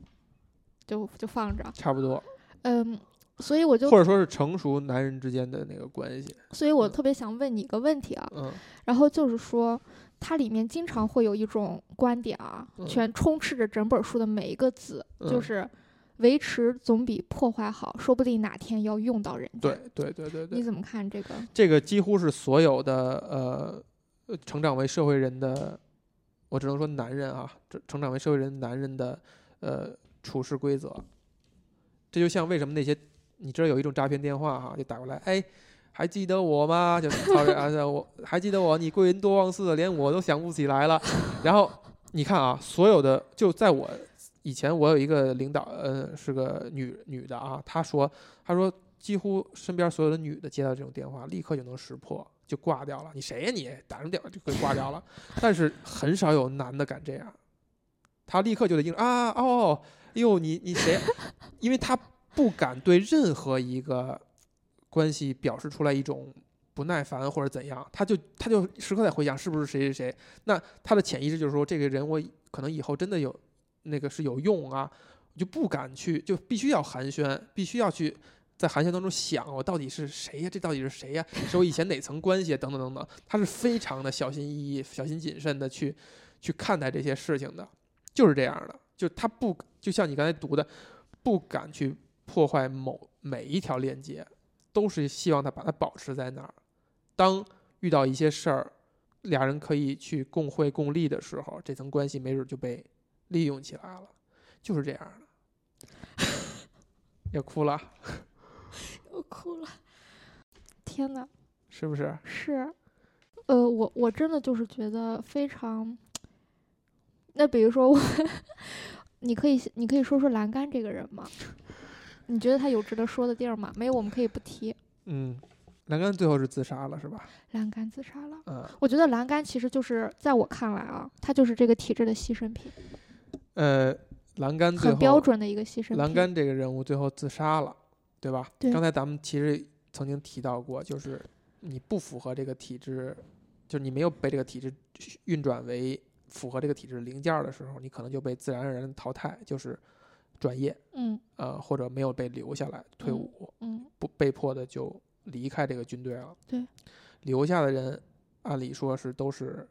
就就放着。差不多，嗯，所以我就或者说是成熟男人之间的那个关系。所以我嗯。特别想问你一个问题啊，嗯。然后就是说，它里面经常会有一种观点啊，嗯。全充斥着整本书的每一个字，就嗯是维持总比破坏好，说不定哪天要用到人家。对对对对对，你怎么看这个？这个几乎是所有的呃呃成长为社会人的，我只能说男人啊，这成长为社会人男人的呃处事规则。这就像为什么那些你知道有一种诈骗电话哈，就打过来，哎，还记得我吗？就操着啊，我还记得我，你贵人多忘事，连我都想不起来了。然后你看啊，所有的就在我以前，我有一个领导，呃，是个女女的啊，她说，她说几乎身边所有的女的接到这种电话，立刻就能识破，就挂掉了。你谁呀你？打上电话就可以挂掉了。但是很少有男的敢这样，他立刻就得应啊哦，哎呦你你谁？因为他不敢对任何一个关系表示出来一种不耐烦或者怎样，他就他就时刻在回想是不是谁谁谁。那他的潜意识就是说，这个人我可能以后真的有那个是有用啊，就不敢去，就必须要寒暄，必须要去在寒暄当中想我到底是谁呀？这到底是谁呀？是我以前哪层关系？等等等等，他是非常的小心翼翼、小心谨慎的去去看待这些事情的，就是这样的。就他不就像你刚才读的，不敢去破坏某每一条链接，都是希望他把它保持在那儿。当遇到一些事儿，俩人可以去共惠共利的时候，这层关系没准就被利用起来了，就是这样的。要哭了，要哭了，天哪！是不是？是，呃，我我真的就是觉得非常。那比如说我，你可以你可以说说栏杆这个人吗？你觉得他有值得说的地儿吗？没有，我们可以不提。嗯，栏杆最后是自杀了，是吧？栏杆自杀了。嗯，我觉得栏杆其实就是在我看来啊，他就是这个体制的牺牲品，呃，栏杆最很标后，准的一个牺牲品。栏杆这个人物最后自杀了，对吧？对刚才咱们其实曾经提到过，就是你不符合这个体制，就是你没有被这个体制运转为符合这个体制零件儿的时候，你可能就被自然而然淘汰，就是转业，嗯呃，或者没有被留下来退嗯伍，嗯不被迫的就离开这个军队了。对，留下的人按理说是都是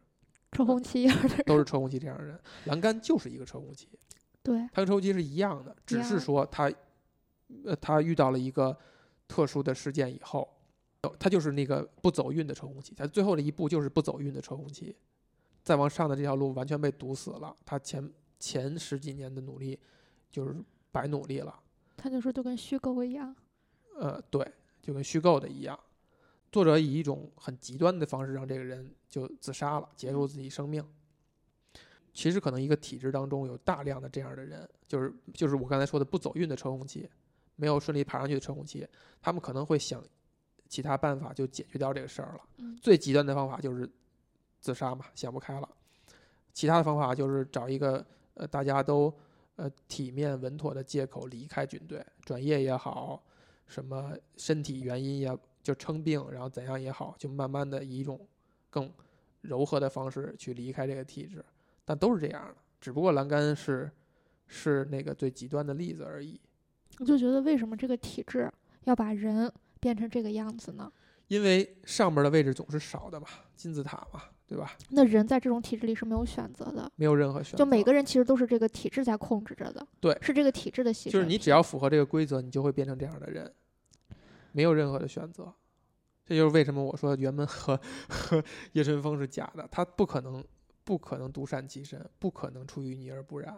车红旗一样的人。都是车红旗这样的人，栏杆就是一个车红旗，对，他跟车红旗是一样的，只是说他，呃，他遇到了一个特殊的事件以后，呃他就是那个不走运的车红旗，他最后的一步就是不走运的车红旗，再往上的这条路完全被堵死了，他前前十几年的努力就是白努力了。他就说就跟虚构一样。呃，对，就跟虚构的一样。作者以一种很极端的方式让这个人就自杀了，结束自己生命。其实可能一个体制当中有大量的这样的人，就是就是我刚才说的不走运的车红旗，没有顺利爬上去的车红旗，他们可能会想其他办法就解决掉这个事儿了。嗯最极端的方法就是自杀嘛，想不开了。其他的方法就是找一个呃大家都呃体面稳妥的借口离开军队，转业也好，什么身体原因也就称病，然后怎样也好，就慢慢的以一种更柔和的方式去离开这个体制，但都是这样的，只不过栏杆是是那个最极端的例子而已。我就觉得为什么这个体制要把人变成这个样子呢？因为上边的位置总是少的嘛，金字塔嘛，对吧？那人在这种体制里是没有选择的，没有任何选择，就每个人其实都是这个体制在控制着的。对是这个体制的牺牲。就是你只要符合这个规则，你就会变成这样的人，没有任何的选择。这就是为什么我说辕门和和叶春风是假的，他不可能不可能独善其身，不可能出淤泥而不染，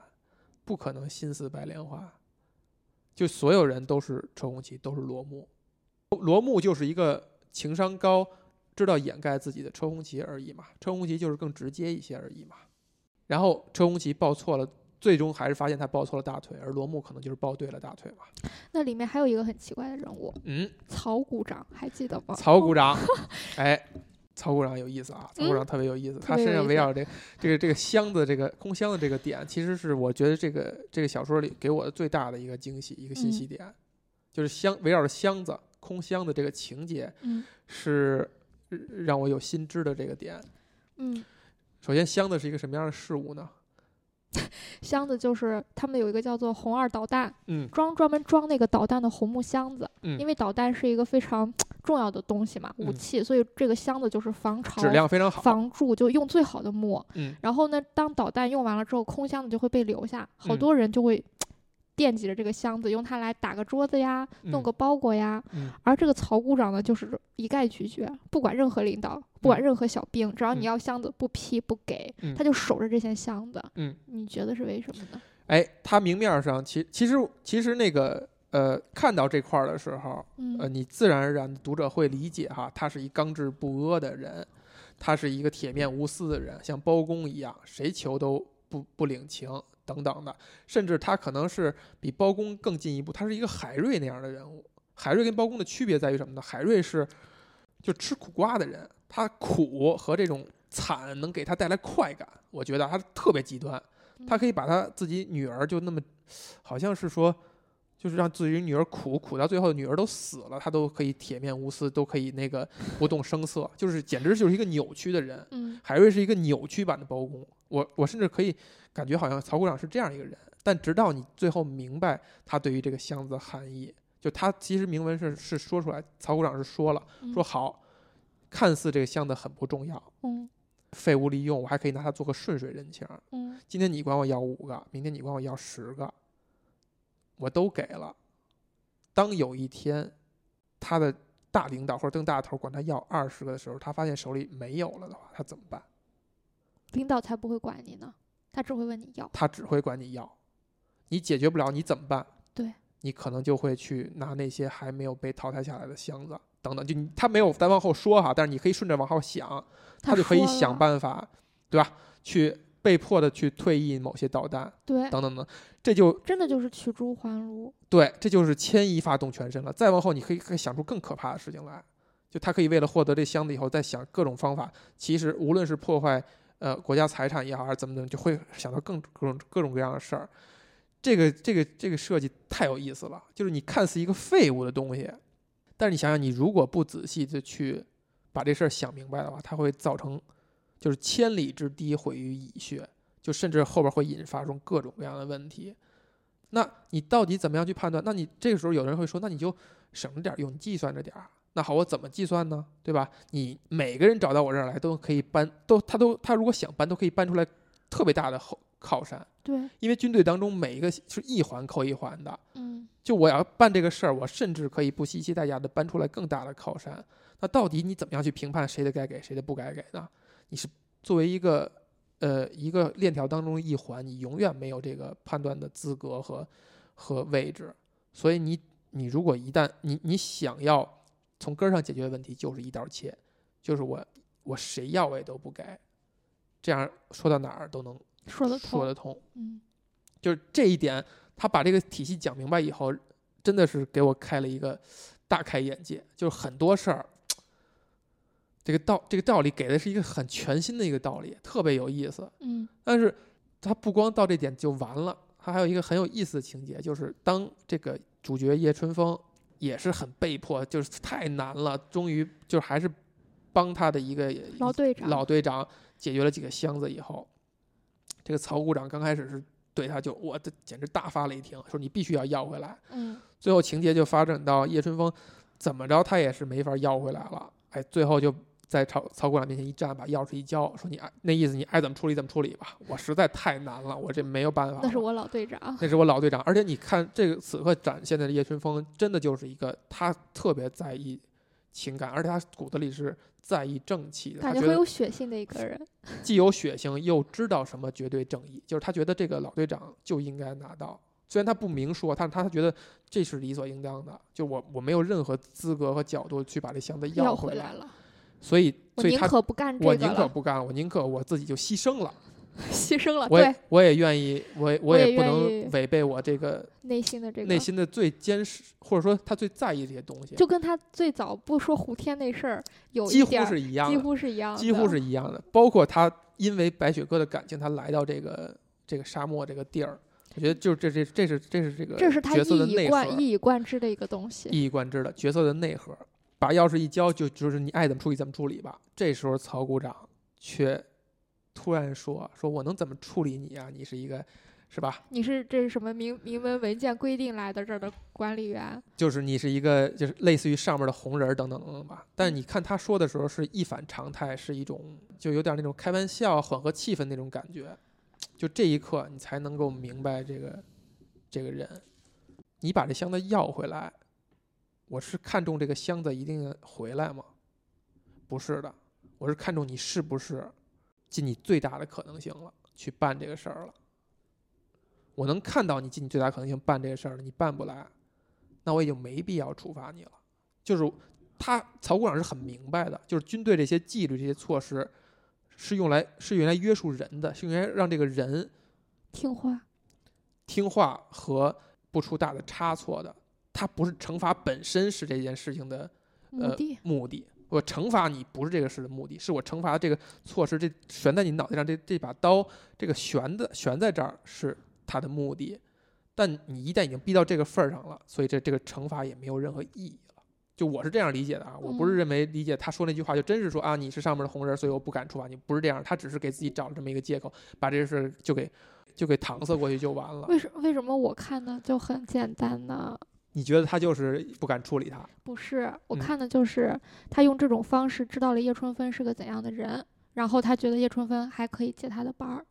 不可能心似白莲花。就所有人都是车红旗，都是罗幕，罗幕就是一个情商高、知道掩盖自己的车红旗而已嘛。车红旗就是更直接一些而已嘛。然后车红旗报错了，最终还是发现他抱错了大腿，而罗幕可能就是抱对了大腿嘛。那里面还有一个很奇怪的人物，嗯，曹股长，还记得吗？曹股长，哎，曹股长有意思啊，曹股长嗯特别有意思，特他身上围绕这这个这个箱子这个空箱的这个点，其实是我觉得这个这个小说里给我的最大的一个惊喜，一个信息嗯点，就是箱围绕着箱子空箱的这个情节嗯是呃让我有新知的这个点。嗯，首先，箱子是一个什么样的事物呢？箱子就是他们有一个叫做红二导弹，嗯。装专门装那个导弹的红木箱子，嗯。因为导弹是一个非常重要的东西嘛，武嗯。器，所以这个箱子就是防潮、质量非常好。防蛀，就用最好的木。嗯。然后呢，当导弹用完了之后，空箱子就会被留下，好嗯。多人就会惦记着这个箱子，用它来打个桌子呀，弄嗯个包裹呀。嗯而这个曹股长呢，就是一概拒绝，不管任何领导，不管嗯任何小兵，只要你嗯要箱子不批不给，嗯他就守着这些箱子。嗯，你觉得是为什么呢？哎，他明面上其其实其实那个呃，看到这块儿的时候，呃，嗯你自然而然的读者会理解哈，他是一刚直不阿的人，他是一个铁面无私的人，像包公一样，谁求都不不领情等等的，甚至他可能是比包公更进一步，他是一个海瑞那样的人物。海瑞跟包公的区别在于什么呢？海瑞是就吃苦瓜的人，他苦和这种惨能给他带来快感，我觉得他特别极端。他可以把他自己女儿就那么，好像是说就是让自己女儿苦苦到最后，女儿都死了，他都可以铁面无私，都可以那个 不动声色，就是简直就是一个扭曲的人。嗯海瑞是一个扭曲版的包公，我我甚至可以感觉好像曹股长是这样一个人，但直到你最后明白他对于这个箱子的含义，就他其实明文是是说出来，曹股长是说了，嗯说好，看似这个箱子很不重要，嗯废物利用，我还可以拿它做个顺水人情。嗯今天你管我要五个，明天你管我要十个，我都给了。当有一天他的大领导或者更大头管他要二十个的时候，他发现手里没有了的话，他怎么办？领导才不会管你呢，他只会问你要。他只会管你要，你解决不了，你怎么办？对，你可能就会去拿那些还没有被淘汰下来的箱子等等，就你他没有再往后说哈，但是你可以顺着往后想，他就可以想办法，对吧？去被迫的去退役某些导弹对，等等等，这就真的就是取诸还卢。对，这就是牵一发动全身了。再往后，你可以可以想出更可怕的事情来，就他可以为了获得这箱子以后，再想各种方法。其实无论是破坏呃国家财产也好，还是怎么怎么，就会想到更各种各种各样的事儿。这个这个这个设计太有意思了，就是你看似一个废物的东西，但是你想想，你如果不仔细的去把这事儿想明白的话，它会造成就是千里之堤毁于蚁穴，就甚至后边会引发出各种各样的问题。那你到底怎么样去判断？那你这个时候有人会说，那你就省着点用，计算着点儿。那好，我怎么计算呢？对吧？你每个人找到我这儿来都可以搬，都他都他如果想搬，都可以搬出来特别大的后靠山，对，因为军队当中每一个是一环扣一环的。嗯就我要办这个事儿，我甚至可以不惜一切代价的搬出来更大的靠山。那到底你怎么样去评判谁的该给，谁的不该给呢？你是作为一个呃一个链条当中一环，你永远没有这个判断的资格和和位置。所以你你如果一旦你你想要从根儿上解决问题，就是一刀切，就是我我谁要我也都不给，这样说到哪儿都能说得通。说得通。嗯就是这一点，他把这个体系讲明白以后，真的是给我开了一个大开眼界。就是很多事儿，这个道这个道理给的是一个很全新的一个道理，特别有意思。嗯但是他不光到这点就完了，他还有一个很有意思的情节，就是当这个主角叶春风也是很被迫，就是太难了，终于就还是帮他的一个老队长。老队长解决了几个箱子以后，这个曹股长刚开始是对他就我这简直大发雷霆，说你必须要要回来。嗯最后情节就发展到叶春风怎么着他也是没法要回来了，哎，最后就在曹曹馆长面前一站，把钥匙一交，说你爱那意思你爱怎么处理怎么处理吧，我实在太难了，我这没有办法了。那是我老队长。那是我老队长，而且你看这个此刻展现的叶春风，真的就是一个他特别在意情感，而且他骨子里是在意正气的，他很有血性的一个人。既有血性，又知道什么绝对正义，就是他觉得这个老队长就应该拿到。虽然他不明说，但他觉得这是理所应当的。就我我没有任何资格和角度去把这箱子要回来了，所以我宁所以他可不干这我宁可，不干，我宁可我自己就牺牲了。牺牲了。我我也愿意，我我也也不能违背我这个内心的这个内心的最坚实，或者说他最在意这些东西，就跟他最早不说胡天那事儿有几乎是一样的，乎是一样，几乎是一样的。包括他因为白雪歌的感情，他来到这个这个沙漠这个地儿，我觉得就这这这是这是这个这是他角色的一以贯一以贯之的一个东西。一以贯之的角色的内核。把钥匙一交，就就是你爱怎么处理怎么处理吧。这时候曹股长却突然说：“说我能怎么处理你啊？你是一个，是吧？你是这是什么明明文文件规定来的这儿的管理员？就是你是一个，就是类似于上面的红人儿等等等等吧。但是你看他说的时候是一反常态，是一种就有点那种开玩笑、缓和气氛那种感觉。就这一刻，你才能够明白这个这个人。你把这箱子要回来，我是看中这个箱子一定回来吗？不是的，我是看中你是不是尽你最大的可能性了，去办这个事儿了。我能看到你尽你最大可能性办这个事儿了，你办不来，那我也就没必要处罚你了。就是他曹股长是很明白的，就是军队这些纪律、这些措施是用来是用来约束人的，是用来让这个人听话，听话和不出大的差错的。它不是惩罚本身是这件事情的目的、目的。我惩罚你不是这个事的目的，是我惩罚这个措施，这悬在你脑袋上这这把刀，这个悬的悬在这儿是它的目的。但你一旦已经逼到这个份儿上了，所以这这个惩罚也没有任何意义了。就我是这样理解的啊，我不是嗯认为理解他说那句话就真是说啊你是上面的红人，所以我不敢处罚你，不是这样，他只是给自己找了这么一个借口，把这事儿就给就给搪塞过去就完了。为什为什么我看的就很简单呢？你觉得他就是不敢处理他？不是，我嗯看的就是他用这种方式知道了叶春芬是个怎样的人，然后他觉得叶春芬还可以接他的班儿。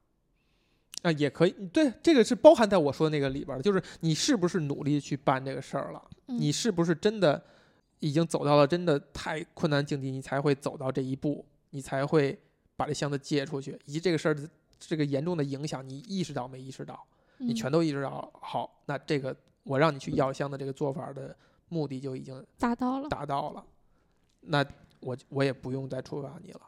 啊，也可以，对，这个是包含在我说的那个里边儿的，就是你是不是努力去办这个事儿了，嗯你是不是真的已经走到了真的太困难境地，你才会走到这一步，你才会把这箱子借出去，以及这个事儿的这个严重的影响，你意识到没意识到？你嗯全都意识到，好，那这个我让你去要箱的这个做法的目的就已经达到了。达到了，那我我也不用再处罚你了。